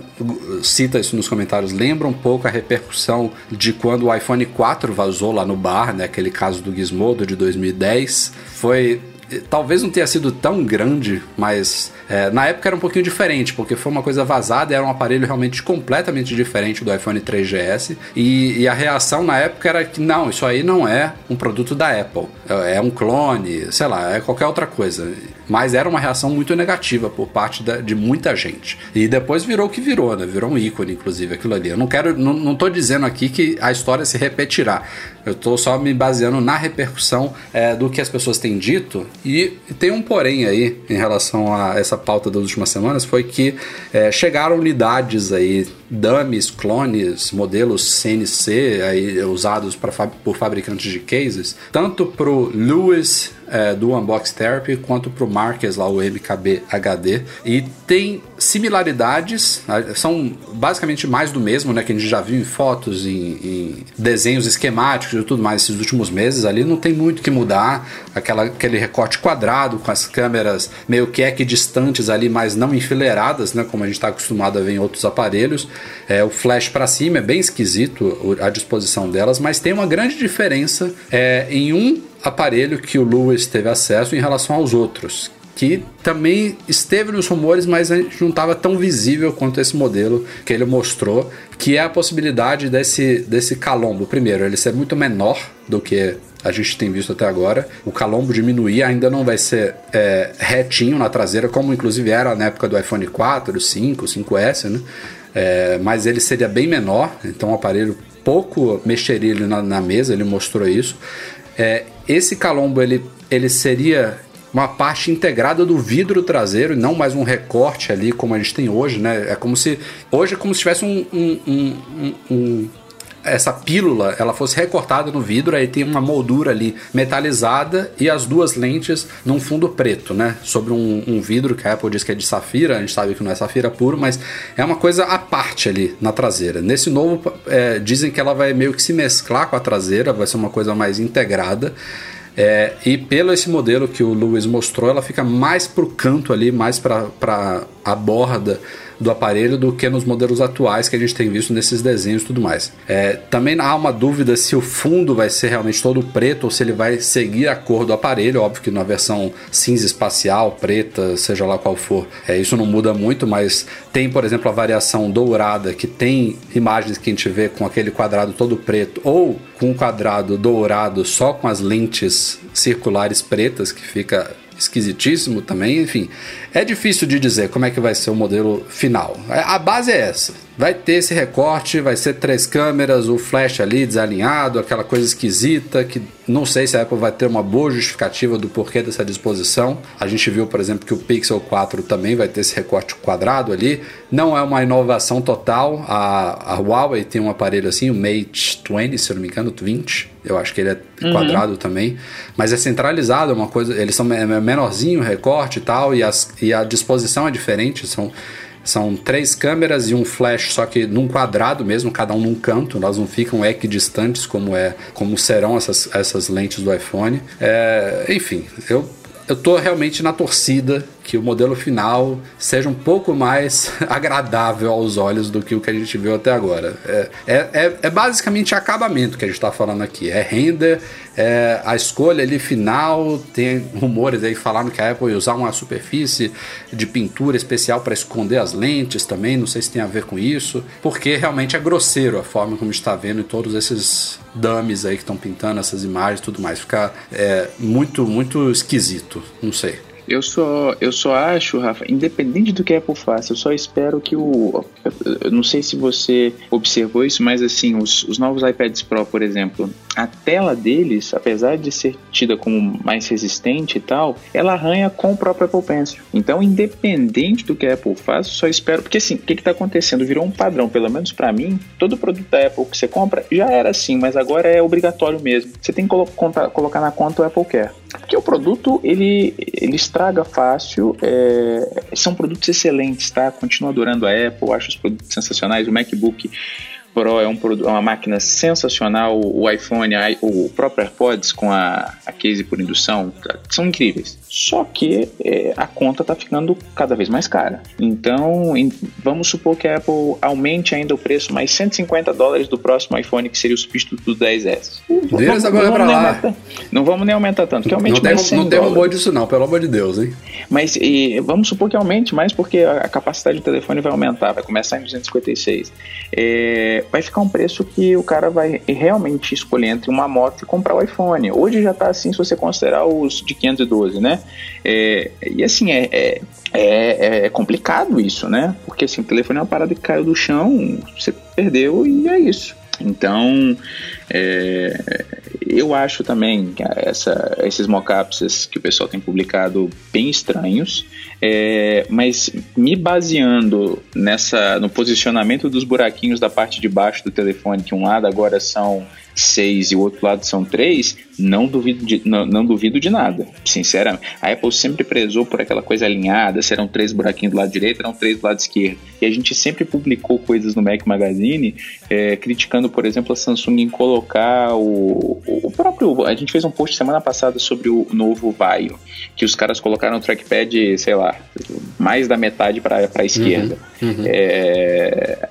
cita isso nos comentários, lembra um pouco a repercussão de quando o iPhone 4 vazou lá no bar, né? Aquele caso do Gizmodo de 2010. Foi talvez não tenha sido tão grande, mas é, na época era um pouquinho diferente, porque foi uma coisa vazada, era um aparelho realmente completamente diferente do iPhone 3GS. E, e, a reação na época era que não, isso aí não é um produto da Apple, é, é um clone, sei lá, é qualquer outra coisa. Mas era uma reação muito negativa por parte da, de muita gente. E depois virou o que virou, né? Virou um ícone, inclusive, aquilo ali. Eu não quero, não, não tô dizendo aqui que a história se repetirá. Eu estou só me baseando na repercussão é, do que as pessoas têm dito. E, e, tem um porém aí em relação a essa pauta das últimas semanas, foi que é, chegaram unidades aí, dummies, clones, modelos CNC aí, usados pra, por fabricantes de cases, tanto para o Lewis é, do Unbox Therapy quanto para o Marques lá, o MKB HD. E tem similaridades, né, são basicamente mais do mesmo, né? Que a gente já viu em fotos, em, em desenhos esquemáticos e tudo mais esses últimos meses ali. Não tem muito que mudar. Aquela, aquele recorte quadrado com as câmeras meio que equidistantes ali, mas não enfileiradas, né? Como a gente está acostumado a ver em outros aparelhos. É, o flash para cima é bem esquisito a disposição delas, mas tem uma grande diferença é, em um aparelho que o Lewis teve acesso em relação aos outros, que também esteve nos rumores, mas não estava tão visível quanto esse modelo que ele mostrou, que é a possibilidade desse, desse calombo. Primeiro, ele ser muito menor do que a gente tem visto até agora. O calombo diminuir ainda não vai ser é, retinho na traseira, como inclusive era na época do iPhone 4, 5, 5S, né? É, mas ele seria bem menor, então o aparelho pouco mexeria na, na mesa, ele mostrou isso. É, esse calombo ele, ele seria uma parte integrada do vidro traseiro, não mais um recorte ali como a gente tem hoje, né? É como se hoje é como se tivesse um, um, um, um essa pílula ela fosse recortada no vidro, aí tem uma moldura ali metalizada e as duas lentes num fundo preto, né? Sobre um, um, vidro que a Apple diz que é de safira, a gente sabe que não é safira puro, mas é uma coisa à parte ali na traseira. Nesse novo, é, dizem que ela vai meio que se mesclar com a traseira, vai ser uma coisa mais integrada. É, e pelo esse modelo que o Lewis mostrou, ela fica mais pro canto ali, mais para a borda do aparelho do que nos modelos atuais que a gente tem visto nesses desenhos e tudo mais. É, também há uma dúvida se o fundo vai ser realmente todo preto ou se ele vai seguir a cor do aparelho. Óbvio que na versão cinza espacial, preta, seja lá qual for, é, isso não muda muito, mas tem, por exemplo, a variação dourada que tem imagens que a gente vê com aquele quadrado todo preto ou com o quadrado dourado só com as lentes circulares pretas que fica esquisitíssimo também, enfim. É difícil de dizer como é que vai ser o modelo final. É, a base é essa. Vai ter esse recorte, vai ser três câmeras, o flash ali desalinhado, aquela coisa esquisita que Não sei se a Apple vai ter uma boa justificativa do porquê dessa disposição. A gente viu, por exemplo, que o Pixel 4 também vai ter esse recorte quadrado ali. Não é uma inovação total. A, a Huawei tem um aparelho assim, o Mate 20, se eu não me engano, 20. Eu acho que ele é uhum. quadrado também. Mas é centralizado, é uma coisa. Eles são menorzinho o recorte e tal, e, as, e a disposição é diferente. São são três câmeras e um flash, só que num quadrado mesmo, cada um num canto. Elas não ficam equidistantes como é, como serão essas, essas lentes do iPhone. É, enfim, eu eu tô realmente na torcida que o modelo final seja um pouco mais agradável aos olhos do que o que a gente viu até agora. É, é, é, é basicamente acabamento que a gente está falando aqui. É render, é a escolha ali final. Tem rumores aí falando que a Apple ia usar uma superfície de pintura especial para esconder as lentes também. Não sei se tem a ver com isso, porque realmente é grosseiro a forma como está vendo todos esses dummies aí que estão pintando essas imagens e tudo mais. Fica é, muito, muito esquisito. Não sei. Eu só, eu só acho, Rafa, independente do que a Apple faça, eu só espero que o. Eu não sei se você observou isso, mas assim, os, os novos iPads Pro, por exemplo, a tela deles, apesar de ser tida como mais resistente e tal, ela arranha com o próprio Apple Pencil. Então, independente do que a Apple faça, só espero. Porque assim, o que está acontecendo? Virou um padrão, pelo menos para mim, todo produto da Apple que você compra já era assim, mas agora é obrigatório mesmo. Você tem que colocar na conta o Apple Care. Porque o produto ele, ele estraga fácil, é, são produtos excelentes, tá? Continuo adorando a Apple, acho os produtos sensacionais. O MacBook Pro é um, uma máquina sensacional, o iPhone, o próprio AirPods com a, a case por indução, são incríveis. Só que é, a conta está ficando cada vez mais cara. Então, em, vamos supor que a Apple aumente ainda o preço mais 150 dólares do próximo iPhone, que seria o substituto do 10S. Deus agora para lá. Aumentar, não vamos nem aumentar tanto, que aumente não mais tem, Não tem disso não, pelo amor de Deus, hein? Mas e, vamos supor que aumente mais porque a capacidade do telefone vai aumentar, vai começar em 256. É, vai ficar um preço que o cara vai realmente escolher entre uma moto e comprar o iPhone. Hoje já está assim se você considerar os de 512, né? É, e assim, é, é, é, é, complicado isso, né? Porque assim, o telefone é uma parada que caiu do chão, você perdeu e é isso. Então, é, eu acho também essa, esses mockups que o pessoal tem publicado bem estranhos, é, mas me baseando nessa no posicionamento dos buraquinhos da parte de baixo do telefone, que um lado agora são seis e o outro lado são três, não duvido de, não, não, duvido de nada, sinceramente. A Apple sempre prezou por aquela coisa alinhada, serão três buraquinhos do lado direito, eram três do lado esquerdo. E a gente sempre publicou coisas no Mac Magazine é, criticando, por exemplo, a Samsung em colocar o, o próprio. A gente fez um post semana passada sobre o novo Vaio, que os caras colocaram o trackpad, sei lá, mais da metade para a esquerda. Uhum, uhum. É,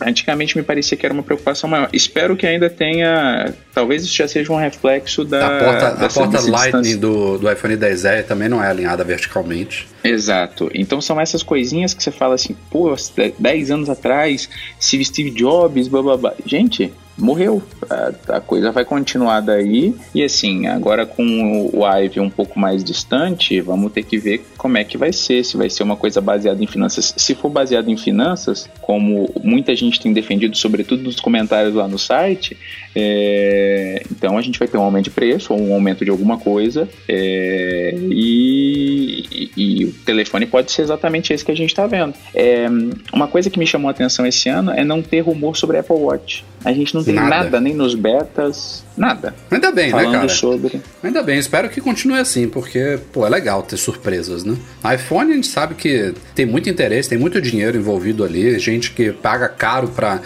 antigamente me parecia que era uma preocupação maior. Espero que ainda tenha. Talvez isso já seja um reflexo da. A porta, a porta Lightning do, do iPhone 10 também não é alinhada verticalmente. Exato. Então são essas coisinhas que você fala assim, pô, 10 anos atrás, se Steve Jobs, blá blá blá. Gente, morreu. A, a, coisa vai continuar daí. E assim, agora com o Ive um pouco mais distante, vamos ter que ver como é que vai ser. Se vai ser uma coisa baseada em finanças. Se for baseado em finanças, como muita gente tem defendido, sobretudo nos comentários lá no site, é, então a gente vai ter um aumento de preço ou um aumento de alguma coisa. É, e, e, e, o telefone pode ser exatamente esse que a gente está vendo. É, uma coisa que me chamou a atenção esse ano é não ter rumor sobre Apple Watch. A gente não tem nada, nada nem nos betas, nada. Ainda bem, né, falando né, cara? Sobre... Ainda bem, espero que continue assim, porque, pô, é legal ter surpresas, né? iPhone a gente sabe que tem muito interesse, tem muito dinheiro envolvido ali, gente que paga caro para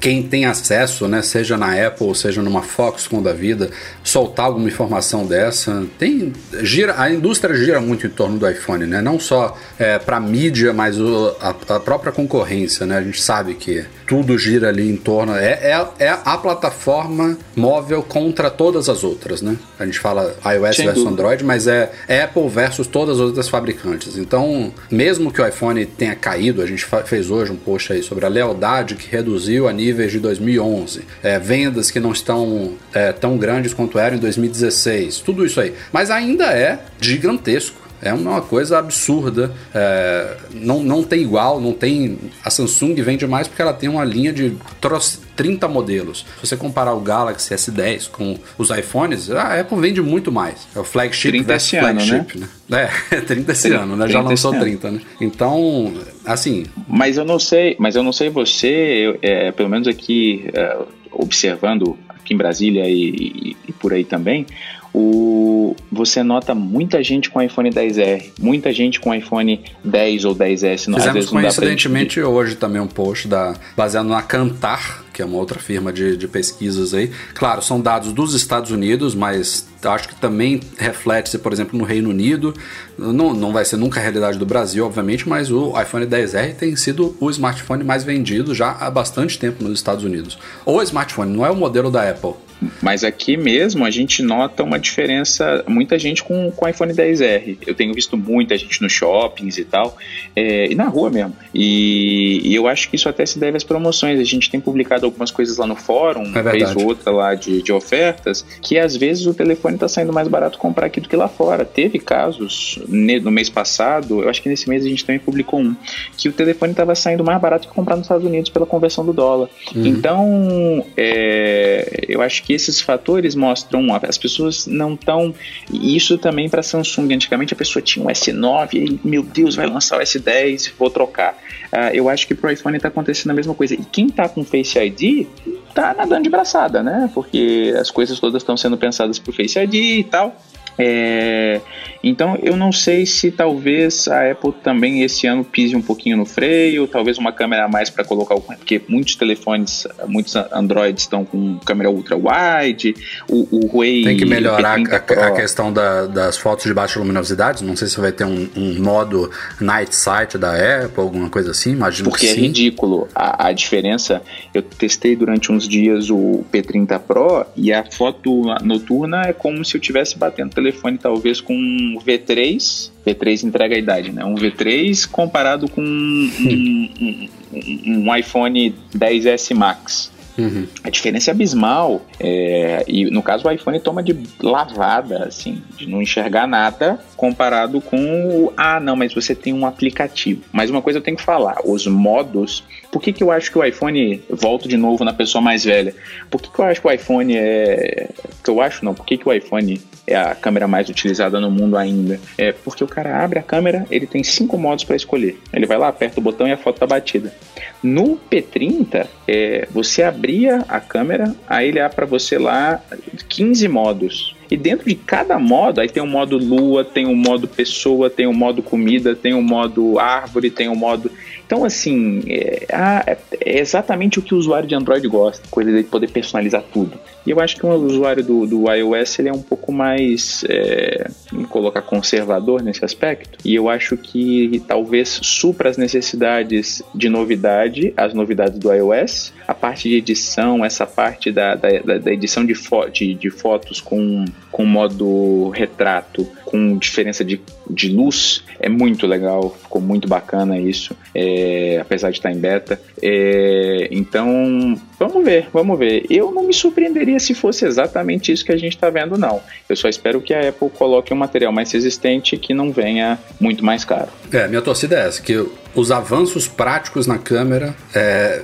quem tem acesso, né, seja na Apple ou seja numa Foxconn da vida, soltar alguma informação dessa, tem gira, a indústria gira muito em torno do iPhone, né? Não só é, para mídia, mas o, a, a, própria concorrência, né? A gente sabe que tudo gira ali em torno é, é, é a plataforma móvel contra todas as outras, né? A gente fala iOS Sem versus dúvida. Android, mas é Apple versus todas as outras fabricantes. Então, mesmo que o iPhone tenha caído, a gente fez hoje um post aí sobre a lealdade que reduziu a níveis de 2011, é, vendas que não estão é, tão grandes quanto eram em 2016, tudo isso aí. Mas ainda é gigantesco É uma coisa absurda. É, não, não tem igual, não tem. A Samsung vende mais porque ela tem uma linha de 30 modelos. Se você comparar o Galaxy S10 com os iPhones, a Apple vende muito mais. É o flagship 30 esse flagship, ano, né? né? É, 30 esse 30, ano, né? Já lançou 30, né? Então, assim. Mas eu não sei, mas eu não sei você, eu, é, pelo menos aqui, é, observando aqui em Brasília e, e, e por aí também, o, você nota muita gente com iPhone 10R, muita gente com iPhone 10 ou 10S. Fizemos às vezes coincidentemente hoje também um post da, baseado na Cantar, que é uma outra firma de, de pesquisas aí. Claro, são dados dos Estados Unidos, mas acho que também reflete-se, por exemplo, no Reino Unido. Não, não vai ser nunca a realidade do Brasil, obviamente, mas o iPhone 10R tem sido o smartphone mais vendido já há bastante tempo nos Estados Unidos. O smartphone, não é o modelo da Apple. Mas aqui mesmo a gente nota uma diferença, muita gente com o iPhone 10R. Eu tenho visto muita gente nos shoppings e tal, é, e na rua mesmo. E, e, eu acho que isso até se deve às promoções. A gente tem publicado algumas coisas lá no fórum, é ou outra lá de, de ofertas, que às vezes o telefone está saindo mais barato comprar aqui do que lá fora. Teve casos no mês passado, eu acho que nesse mês a gente também publicou um, que o telefone estava saindo mais barato que comprar nos Estados Unidos pela conversão do dólar. Uhum. Então, é, eu acho que esses fatores mostram as pessoas não estão. Isso também para Samsung. Antigamente a pessoa tinha um S9 e, meu Deus, vai lançar o S10, vou trocar. Uh, eu acho que pro iPhone está acontecendo a mesma coisa. E quem está com Face ID tá nadando de braçada, né? Porque as coisas todas estão sendo pensadas pro Face ID e tal. É, então eu não sei se talvez a Apple também esse ano pise um pouquinho no freio, talvez uma câmera a mais para colocar porque muitos telefones, muitos Androids estão com câmera ultra wide, o, o Huawei tem que melhorar a, a, questão da, das fotos de baixa luminosidade. Não sei se vai ter um, um, modo night sight da Apple, alguma coisa assim. Imagino porque que é sim. ridículo a, a diferença. Eu testei durante uns dias o P30 Pro e a foto noturna é como se eu estivesse batendo o telefone talvez com um V3, V3 entrega a idade, né? Um V3 comparado com um, um, um, iPhone 10S Max. Uhum. A diferença é abismal. É, e no caso o iPhone toma de lavada, assim, de não enxergar nada comparado com o. Ah, não, mas você tem um aplicativo. Mas uma coisa eu tenho que falar: os modos. Por que, que eu acho que o iPhone. Volto de novo na pessoa mais velha. Por que, que eu acho que o iPhone é. Que eu acho não, por que, que o iPhone é a câmera mais utilizada no mundo ainda? É porque o cara abre a câmera, ele tem cinco modos para escolher. Ele vai lá, aperta o botão e a foto tá batida. No P30, é, você abria a câmera, aí ele abre para você lá 15 modos. E dentro de cada modo, aí tem o modo lua, tem o modo pessoa, tem o modo comida, tem o modo árvore, tem o modo. Então, assim, é, é exatamente o que o usuário de Android gosta, coisa de poder personalizar tudo. E eu acho que o usuário do, do iOS ele é um pouco mais, é, vamos colocar, conservador nesse aspecto. E eu acho que talvez supra as necessidades de novidade, as novidades do iOS, a parte de edição, essa parte da, da, da edição de, fo de, de fotos com, com modo retrato, com diferença de, de luz, é muito legal, ficou muito bacana isso, é, apesar de estar em beta. É, então, vamos ver, vamos ver. Eu não me surpreenderia se fosse exatamente isso que a gente está vendo, não. Eu só espero que a Apple coloque um material mais resistente que não venha muito mais caro. É, minha torcida é essa, que os avanços práticos na câmera é,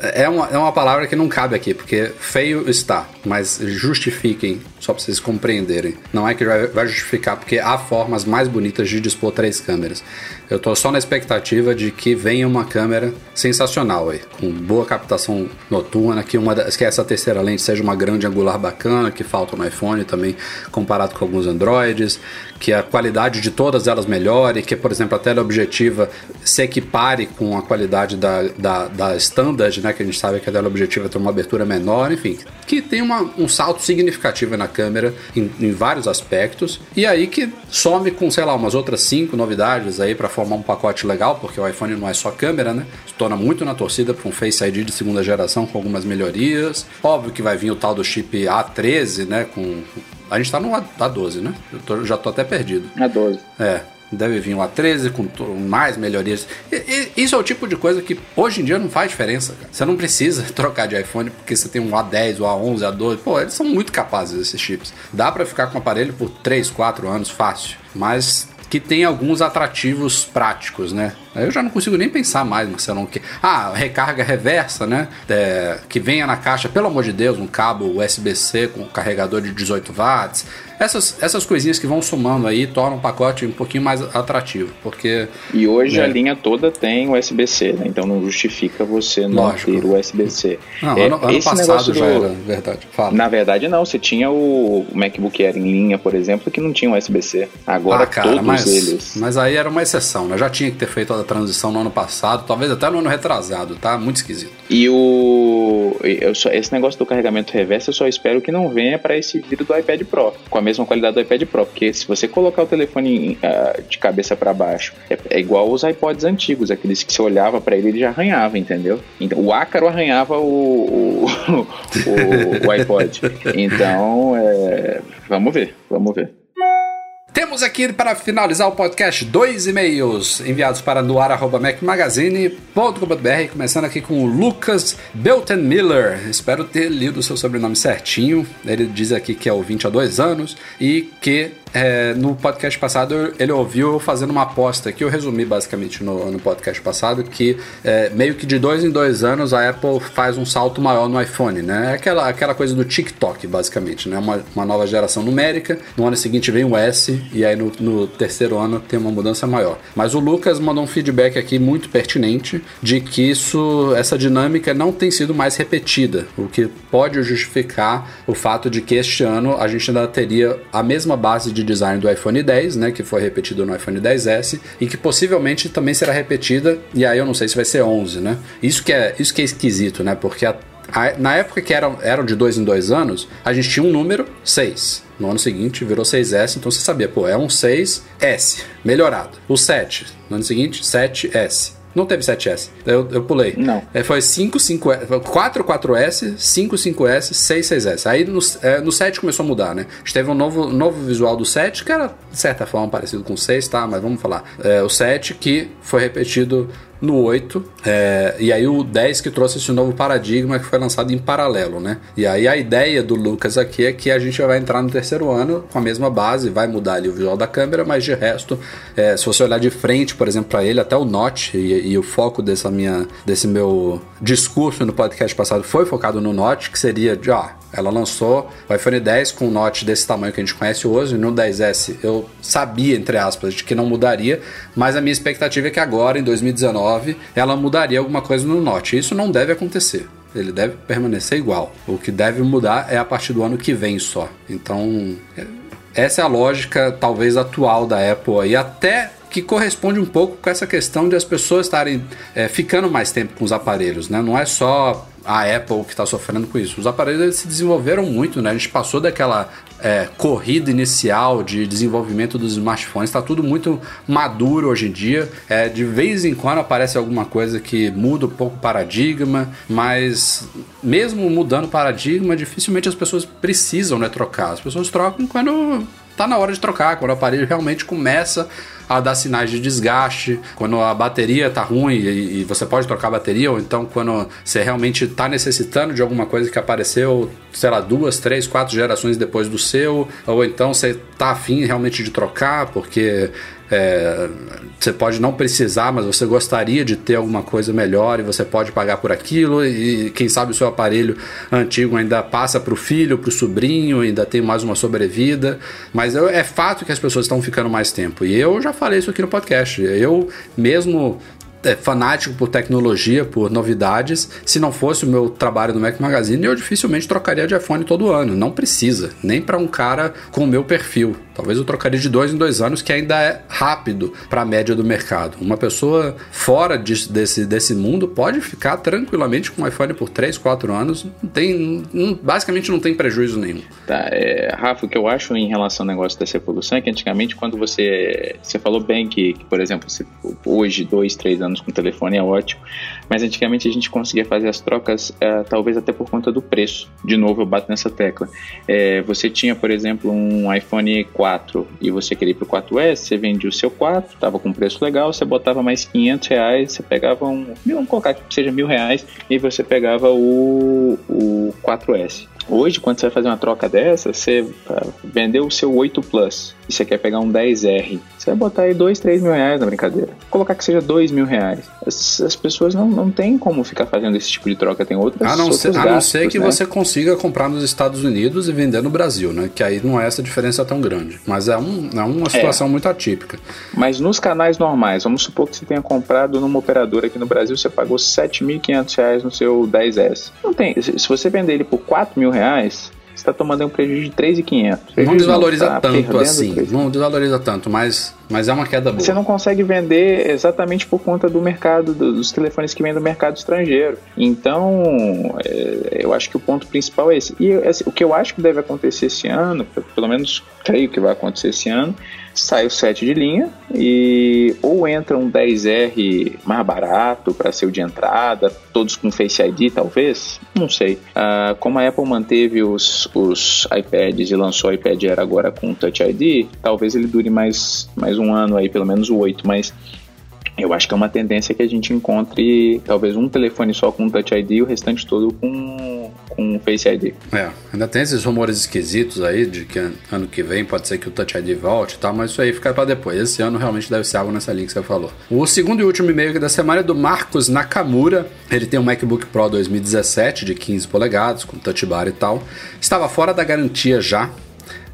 é uma, é uma palavra que não cabe aqui, porque feio está, mas justifiquem, só para vocês compreenderem. Não é que vai justificar, porque há formas mais bonitas de dispor três câmeras. Eu tô só na expectativa de que venha uma câmera sensacional aí, com boa captação noturna, que, uma das, que essa terceira lente seja uma grande angular bacana, que falta no iPhone também, comparado com alguns Androids, que a qualidade de todas elas melhore, que, por exemplo, a teleobjetiva se equipare com a qualidade da, da, da standard, né, que a gente sabe que a teleobjetiva tem uma abertura menor, enfim, que tem uma, um salto significativo na câmera em, em vários aspectos, e aí que some com, sei lá, umas outras cinco novidades aí para formar um pacote legal, porque o iPhone não é só câmera, né? Se torna muito na torcida para um Face ID de segunda geração com algumas melhorias. Óbvio que vai vir o tal do chip A13, né? Com a gente tá no A12, né? Eu tô, já tô até perdido. A12. É. Deve vir um A13 com mais melhorias. E, e, isso é o tipo de coisa que hoje em dia não faz diferença. Cara. Você não precisa trocar de iPhone porque você tem um A10, o A11, A12. Pô, eles são muito capazes esses chips. Dá para ficar com o aparelho por 3, 4 anos fácil. Mas que tem alguns atrativos práticos, né? Eu já não consigo nem pensar mais, Marcelo. Que... Ah, recarga reversa, né? É, que venha na caixa, pelo amor de Deus, um cabo USB-C com carregador de 18 watts. Essas, essas coisinhas que vão somando aí tornam o pacote um pouquinho mais atrativo, porque... E hoje né? a linha toda tem USB-C, né? Então não justifica você não Lógico. ter o USB-C. Não, é, ano, ano passado já do... era verdade. Fala. Na verdade não, você tinha o MacBook Air em linha, por exemplo, que não tinha USB-C. Agora ah, cara, todos mas, eles... Mas aí era uma exceção, né? Já tinha que ter feito a transição no ano passado, talvez até no ano retrasado, tá? Muito esquisito. E o... Esse negócio do carregamento reverso eu só espero que não venha para esse vírus do iPad Pro, com a mesma qualidade do iPad Pro, porque se você colocar o telefone uh, de cabeça para baixo, é, é, igual os iPods antigos, aqueles que você olhava para ele ele já arranhava, entendeu? Então, o ácaro arranhava o, o, o, o iPod. Então, é, vamos ver, vamos ver. Temos aqui para finalizar o podcast dois e-mails enviados para noar.macmagazine.com.br, começando aqui com o Lucas Belton Miller. Espero ter lido o seu sobrenome certinho. Ele diz aqui que é ouvinte há dois anos e que é, no podcast passado ele ouviu fazendo uma aposta que eu resumi basicamente no, no podcast passado, que é, meio que de dois em dois anos a Apple faz um salto maior no iPhone, né? É aquela, aquela coisa do TikTok, basicamente, né? Uma, uma nova geração numérica, no ano seguinte vem o S e aí no, no terceiro ano tem uma mudança maior. Mas o Lucas mandou um feedback aqui muito pertinente de que isso, essa dinâmica não tem sido mais repetida, o que pode justificar o fato de que este ano a gente ainda teria a mesma base de design do iPhone 10, né, que foi repetido no iPhone 10S e que possivelmente também será repetida, e aí eu não sei se vai ser 11, né? Isso que é, isso que é esquisito, né? Porque a, a, na época que eram, eram de dois em dois anos, a gente tinha um número 6. No ano seguinte virou 6S, então você sabia, pô, é um 6S, melhorado. O 7, no ano seguinte, 7S. Não teve 7S. Eu, eu pulei. Não. É, foi 5, 5S, 4, 4S, 5, 5S, 6, 6S. Aí no, é, no 7 começou a mudar, né? A gente teve um novo, novo visual do 7, que era, de certa forma, parecido com o 6, tá? Mas vamos falar. É, o 7 que foi repetido no 8, é, e aí o 10 que trouxe esse novo paradigma que foi lançado em paralelo, né? E aí a ideia do Lucas aqui é que a gente vai entrar no terceiro ano com a mesma base, vai mudar ali o visual da câmera, mas de resto, é, se você olhar de frente, por exemplo, para ele, até o Note e, e, o foco dessa minha, desse meu discurso no podcast passado foi focado no Note, que seria de, ó, ela lançou o iPhone 10 com um Note desse tamanho que a gente conhece hoje, no 10S eu sabia, entre aspas, de que não mudaria, mas a minha expectativa é que agora, em 2019, ela mudaria alguma coisa no Note. Isso não deve acontecer. Ele deve permanecer igual. O que deve mudar é a partir do ano que vem só. Então, é, essa é a lógica, talvez, atual da Apple e até que corresponde um pouco com essa questão de as pessoas estarem é, ficando mais tempo com os aparelhos, né? Não é só a Apple que está sofrendo com isso. Os aparelhos se desenvolveram muito, né? A gente passou daquela é, corrida inicial de desenvolvimento dos smartphones, está tudo muito maduro hoje em dia. É, de vez em quando aparece alguma coisa que muda um pouco o paradigma, mas mesmo mudando o paradigma, dificilmente as pessoas precisam né, trocar. As pessoas trocam quando está na hora de trocar, quando o aparelho realmente começa a dar sinais de desgaste, quando a bateria tá ruim e, e você pode trocar a bateria, ou então quando você realmente está necessitando de alguma coisa que apareceu, sei lá, duas, três, quatro gerações depois do seu, ou então você tá afim realmente de trocar, porque é, você pode não precisar, mas você gostaria de ter alguma coisa melhor e você pode pagar por aquilo. E quem sabe o seu aparelho antigo ainda passa para o filho, para o sobrinho, ainda tem mais uma sobrevida. Mas é fato que as pessoas estão ficando mais tempo. E eu já falei isso aqui no podcast. Eu mesmo é, fanático por tecnologia, por novidades. Se não fosse o meu trabalho no Mac Magazine, eu dificilmente trocaria de iPhone todo ano. Não precisa, nem para um cara com o meu perfil. Talvez eu trocaria de dois em dois anos, que ainda é rápido para a média do mercado. Uma pessoa fora de, desse, desse mundo pode ficar tranquilamente com um iPhone por 3, 4 anos. Não tem, não, basicamente não tem prejuízo nenhum. Tá, é, Rafa, o que eu acho em relação ao negócio dessa evolução é que antigamente, quando você. Você falou bem que, que por exemplo, hoje, dois, três anos com telefone é ótimo, mas antigamente a gente conseguia fazer as trocas, é, talvez até por conta do preço. De novo, eu bato nessa tecla. É, você tinha, por exemplo, um iPhone 4 4 e você queria ir pro 4S, você vendia o seu 4, tava com preço legal, você botava mais 500 reais, você pegava um, vamos colocar que seja mil reais, e você pegava o, o 4S. Hoje, quando você vai fazer uma troca dessa, você vendeu o seu 8 Plus e você quer pegar um 10R, você vai botar aí 2, 3 mil reais na brincadeira. Colocar que seja 2 mil reais. As, as, pessoas não, não têm como ficar fazendo esse tipo de troca, tem outras A não, ser, gastos, a não ser que né? você consiga comprar nos Estados Unidos e vender no Brasil, né? Que aí não é essa diferença tão grande. Mas é, um, é uma situação é. muito atípica. Mas nos canais normais, vamos supor que você tenha comprado numa operadora aqui no Brasil, você pagou 7.500 reais no seu 10S. Não tem, se você vender ele por 4 mil reais, está tomando um prejuízo de 3,500. Não desvaloriza tá tanto assim, não desvaloriza tanto, mas, mas é uma queda boa. Você não consegue vender exatamente por conta do mercado, dos telefones que vêm do mercado estrangeiro. Então, é, eu acho que o ponto principal é esse. E assim, o que eu acho que deve acontecer esse ano, pelo menos creio que vai acontecer esse ano, sai o 7 de linha e ou entra um 10R mais barato para ser o de entrada, todos com Face ID talvez, não sei. Uh, como a Apple manteve os, os iPads e lançou o iPad Air agora com Touch ID, talvez ele dure mais, mais um ano aí, pelo menos o 8, mas eu acho que é uma tendência que a gente encontre talvez um telefone só com Touch ID e o restante todo com, com Face ID. É, ainda tem esses rumores esquisitos aí de que ano que vem pode ser que o Touch ID volte e tal, mas isso aí fica para depois. Esse ano realmente deve ser algo nessa linha que você falou. O segundo e último e-mail da semana é do Marcos Nakamura. Ele tem um MacBook Pro 2017 de 15 polegadas, com touch bar e tal. Estava fora da garantia já,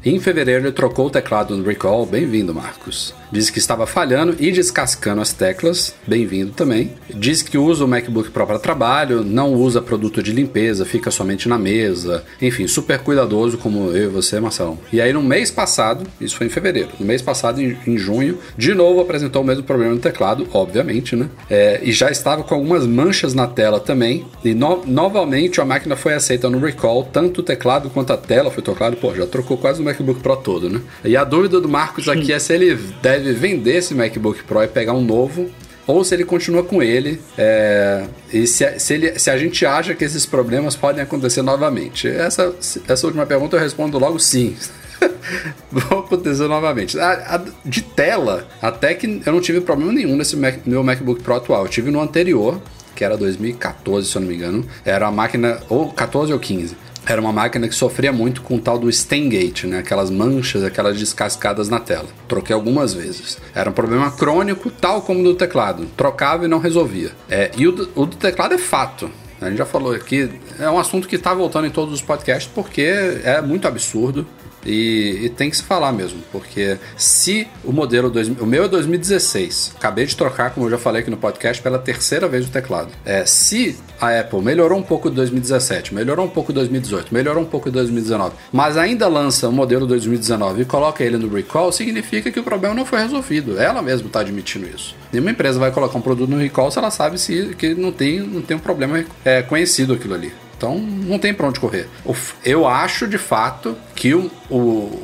em fevereiro, ele trocou o teclado no Recall. Bem-vindo, Marcos. Diz que estava falhando e descascando as teclas. Bem-vindo também. Diz que usa o MacBook Pro para trabalho, não usa produto de limpeza, fica somente na mesa. Enfim, super cuidadoso como eu e você, Marcelo. E aí, no mês passado, isso foi em fevereiro, no mês passado, em, em junho, de novo apresentou o mesmo problema no teclado, obviamente, né? É, e já estava com algumas manchas na tela também. E no, novamente a máquina foi aceita no Recall, tanto o teclado quanto a tela foi tocado. Pô, já trocou quase o MacBook Pro todo, né? E a dúvida do Marcos aqui é se ele deve vender esse MacBook Pro e pegar um novo ou se ele continua com ele é, e se, se, ele, se a gente acha que esses problemas podem acontecer novamente. Essa, essa última pergunta eu respondo logo sim. Vão acontecer novamente. A, a, de tela, até que eu não tive problema nenhum nesse Mac, meu MacBook Pro atual. Eu tive no anterior, que era 2014, se eu não me engano. Era a máquina, ou 14 ou 15 era uma máquina que sofria muito com o tal do Steingate, né? Aquelas manchas, aquelas descascadas na tela. Troquei algumas vezes. Era um problema crônico, tal como do teclado. Trocava e não resolvia. É, e o do, o do teclado é fato. A gente já falou aqui, é um assunto que está voltando em todos os podcasts porque é muito absurdo. E, e, tem que se falar mesmo, porque se o modelo. Dois, o meu é 2016, acabei de trocar, como eu já falei aqui no podcast, pela terceira vez o teclado. É, se a Apple melhorou um pouco de 2017, melhorou um pouco de 2018, melhorou um pouco de 2019, mas ainda lança o modelo 2019 e coloca ele no recall, significa que o problema não foi resolvido. Ela mesma está admitindo isso. Nenhuma empresa vai colocar um produto no recall se ela sabe se, que não tem, não tem um problema é, conhecido aquilo ali. Então não tem para onde correr. Eu acho de fato que o, o,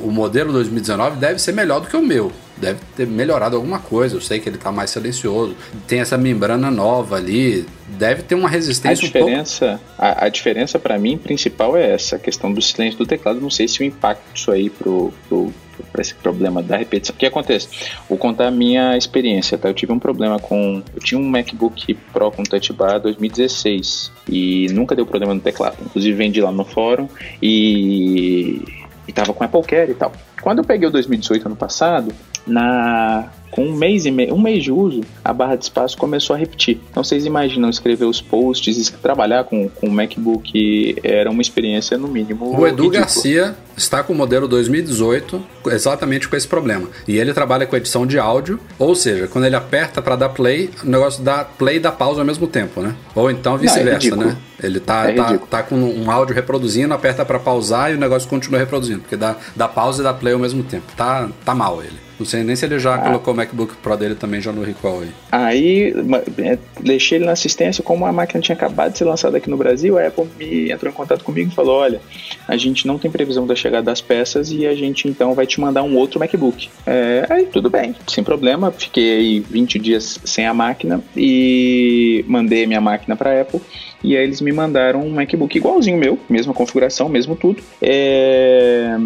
o, modelo 2019 deve ser melhor do que o meu. Deve ter melhorado alguma coisa. Eu sei que ele está mais silencioso. Tem essa membrana nova ali. Deve ter uma resistência. A diferença, um pouco... a, a diferença para mim principal é essa a questão do silêncio do teclado. Não sei se o impacto disso aí pro, pro para esse problema da repetição. O que acontece? Vou contar a minha experiência, tá? Eu tive um problema com. Eu tinha um MacBook Pro com Touch Bar 2016 e nunca deu problema no teclado. Inclusive vendi lá no fórum e. e tava com Apple Care e tal. Quando eu peguei o 2018 ano passado, na com um mês e meio, um mês de uso, a barra de espaço começou a repetir. Então vocês imaginam escrever os posts, trabalhar com, com o MacBook era uma experiência no mínimo. O Edu ridícula. Garcia está com o modelo 2018 exatamente com esse problema. E ele trabalha com edição de áudio, ou seja, quando ele aperta para dar play, o negócio dá play e dá pausa ao mesmo tempo, né? Ou então vice-versa, é né? Ele tá, é tá, tá, com um áudio reproduzindo, aperta para pausar e o negócio continua reproduzindo, porque dá, dá pausa e dá play ao mesmo tempo. Tá, tá mal ele. Não sei nem se ele já ah. colocou o MacBook Pro dele também já no recall aí. Aí é, deixei ele na assistência, como a máquina tinha acabado de ser lançada aqui no Brasil, a Apple me entrou em contato comigo e falou: olha, a gente não tem previsão da chegada das peças e a gente então vai te mandar um outro MacBook. É, aí tudo bem, sem problema. Fiquei aí 20 dias sem a máquina e mandei minha máquina para Apple. E aí eles me mandaram um MacBook igualzinho meu, mesma configuração, mesmo tudo. É...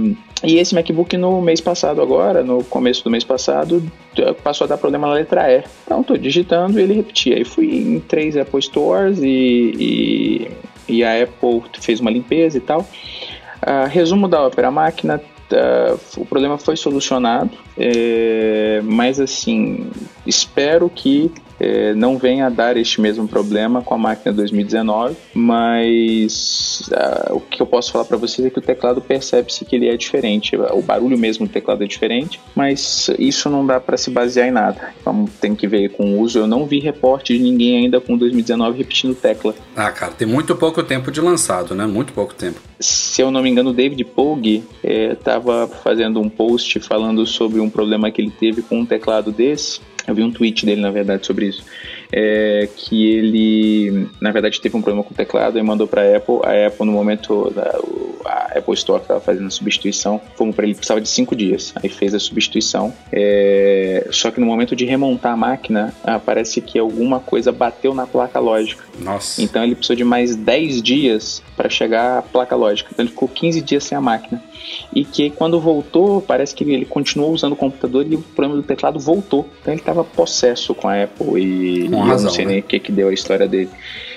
E esse MacBook no mês passado agora, no começo do mês passado, passou a dar problema na letra E. Então tô digitando e ele repetia. Aí fui em três Apple Stores e, e, e a Apple fez uma limpeza e tal. Uh, resumo da ópera: a máquina Uh, o problema foi solucionado, é, mas assim, espero que é, não venha a dar este mesmo problema com a máquina 2019, mas uh, o que eu posso falar para vocês é que o teclado percebe-se que ele é diferente, o barulho mesmo do teclado é diferente, mas isso não dá para se basear em nada. Então tem que ver com o uso. Eu não vi reporte de ninguém ainda com 2019 repetindo tecla. Ah, cara, tem muito pouco tempo de lançado, né? Muito pouco tempo. Se eu não me engano, o David Pogue estava é, fazendo um post falando sobre um problema que ele teve com um teclado desse eu vi um tweet dele, na verdade, sobre isso. É, que ele, na verdade, teve um problema com o teclado e mandou para a Apple. A Apple, no momento, da, a Apple Store estava fazendo a substituição, fomos para ele, precisava de cinco dias. Aí fez a substituição. É, só que no momento de remontar a máquina, ah, parece que alguma coisa bateu na placa lógica. Nossa. Então ele precisou de mais 10 dias para chegar à placa lógica. Então ele ficou 15 dias sem a máquina e que quando voltou, parece que ele continuou usando o computador e o problema do teclado voltou. Então ele estava possesso com a Apple e, com razão, eu não sei né? nem o que, que deu a história dele.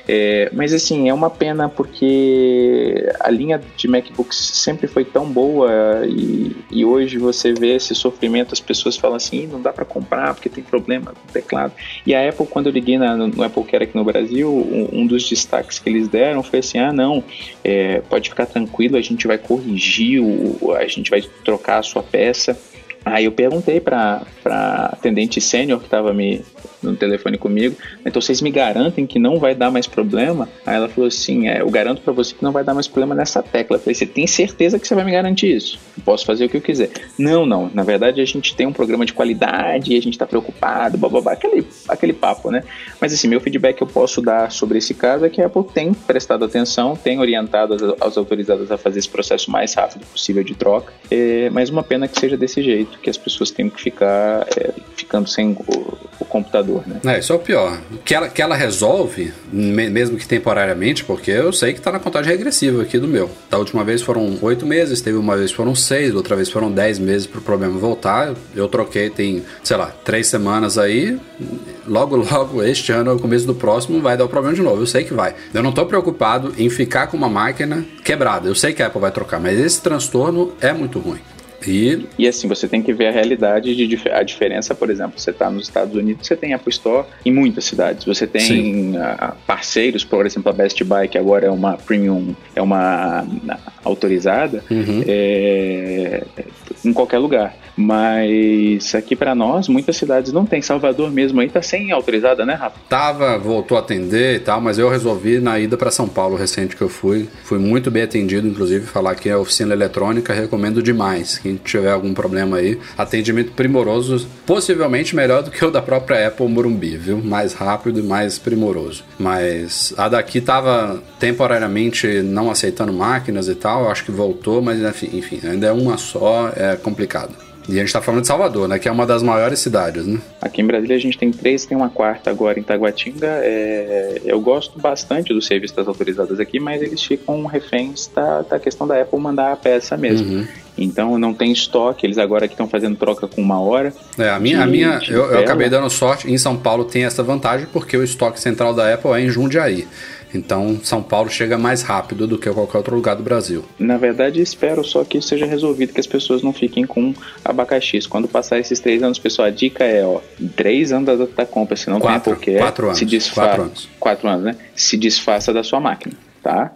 É, mas assim, é uma pena porque a linha de MacBooks sempre foi tão boa e, e hoje você vê esse sofrimento, as pessoas falam assim, não dá para comprar porque tem problema com o teclado. E a Apple, quando eu liguei na, no Apple Care aqui no Brasil, um, um, dos destaques que eles deram foi assim, ah não, é, pode ficar tranquilo, a gente vai corrigir, o, a gente vai trocar a sua peça. Aí eu perguntei para atendente sênior que estava me no telefone comigo, então vocês me garantem que não vai dar mais problema? Aí ela falou assim, é, eu garanto para você que não vai dar mais problema nessa tecla. Eu falei, você tem certeza que você vai me garantir isso? Eu posso fazer o que eu quiser. Não, não, na verdade a gente tem um programa de qualidade e a gente está preocupado, blá, aquele, aquele papo, né? Mas assim, meu feedback que eu posso dar sobre esse caso é que a Apple tem prestado atenção, tem orientado as, as autorizadas a fazer esse processo mais rápido possível de troca, é, mas uma pena que seja desse jeito que as pessoas têm que ficar é, ficando sem o, o, computador, né? É, isso é o pior. Que ela, que ela resolve, mesmo que temporariamente, porque eu sei que está na contagem regressiva aqui do meu. Da última vez foram oito meses, teve uma vez foram seis, outra vez foram dez meses para o problema voltar. Eu troquei tem, sei lá, três semanas aí. Logo, logo, este ano, no começo do próximo, vai dar o problema de novo. Eu sei que vai. Eu não estou preocupado em ficar com uma máquina quebrada. Eu sei que a Apple vai trocar, mas esse transtorno é muito ruim. E... e assim, você tem que ver a realidade de a diferença, por exemplo, você está nos Estados Unidos, você tem Apple Store em muitas cidades. Você tem uh, parceiros, por exemplo, a Best Buy, que agora é uma premium, é uma autorizada, uhum. é, em qualquer lugar. Mas aqui para nós, muitas cidades não tem. Salvador mesmo aí tá sem autorizada, né, Rafa? Tava, voltou a atender e tal, mas eu resolvi na ida para São Paulo recente que eu fui. Fui muito bem atendido, inclusive, falar que é oficina eletrônica, recomendo demais. Quem tiver algum problema aí, atendimento primoroso, possivelmente melhor do que o da própria Apple Morumbi, viu? Mais rápido e mais primoroso. Mas a daqui tava temporariamente não aceitando máquinas e tal, acho que voltou, mas enfim, ainda é uma só, é complicado. E a gente está falando de Salvador, né? Que é uma das maiores cidades, né? Aqui em Brasília a gente tem três, tem uma quarta agora em Taguatinga. É... Eu gosto bastante dos serviços autorizadas aqui, mas eles ficam reféns da, da questão da Apple mandar a peça mesmo. Uhum. Então não tem estoque, eles agora que estão fazendo troca com uma hora. É, a minha, de, a minha eu, eu acabei dando sorte. Em São Paulo tem essa vantagem porque o estoque central da Apple é em Jundiaí. Então, São Paulo chega mais rápido do que qualquer outro lugar do Brasil. Na verdade, espero só que isso seja resolvido, que as pessoas não fiquem com abacaxis. Quando passar esses três anos, pessoal, a dica é, ó, três anos da, da compra, se não quatro, tem porquê, quatro anos, se desfaça, quatro anos. Quatro anos, né? Se desfaça da sua máquina, tá?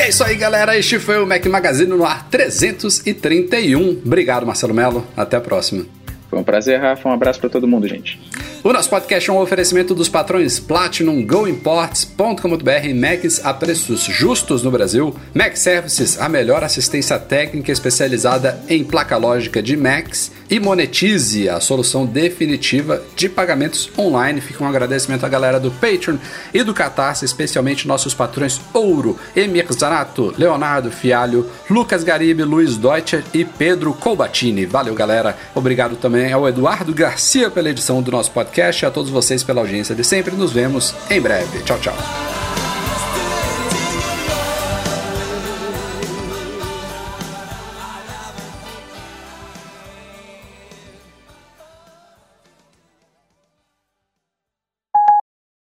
E é isso aí, galera. Este foi o Mac Magazine no ar 331. Obrigado, Marcelo Melo. Até a próxima. Foi um prazer, Rafa. Um abraço para todo mundo, gente. O nosso podcast é um oferecimento dos patrões Platinum, GoImports.com.br, Macs a preços justos no Brasil, Mac Services, a melhor assistência técnica especializada em placa lógica de Macs, e Monetize, a solução definitiva de pagamentos online. Fica um agradecimento à galera do Patreon e do Catarse, especialmente nossos patrões Ouro, Emir Zanato, Leonardo Fialho, Lucas Garibe, Luiz Deutscher e Pedro Colbatini. Valeu, galera. Obrigado também ao Eduardo Garcia pela edição do nosso podcast e a todos vocês pela audiência de sempre. Nos vemos em breve. Tchau, tchau.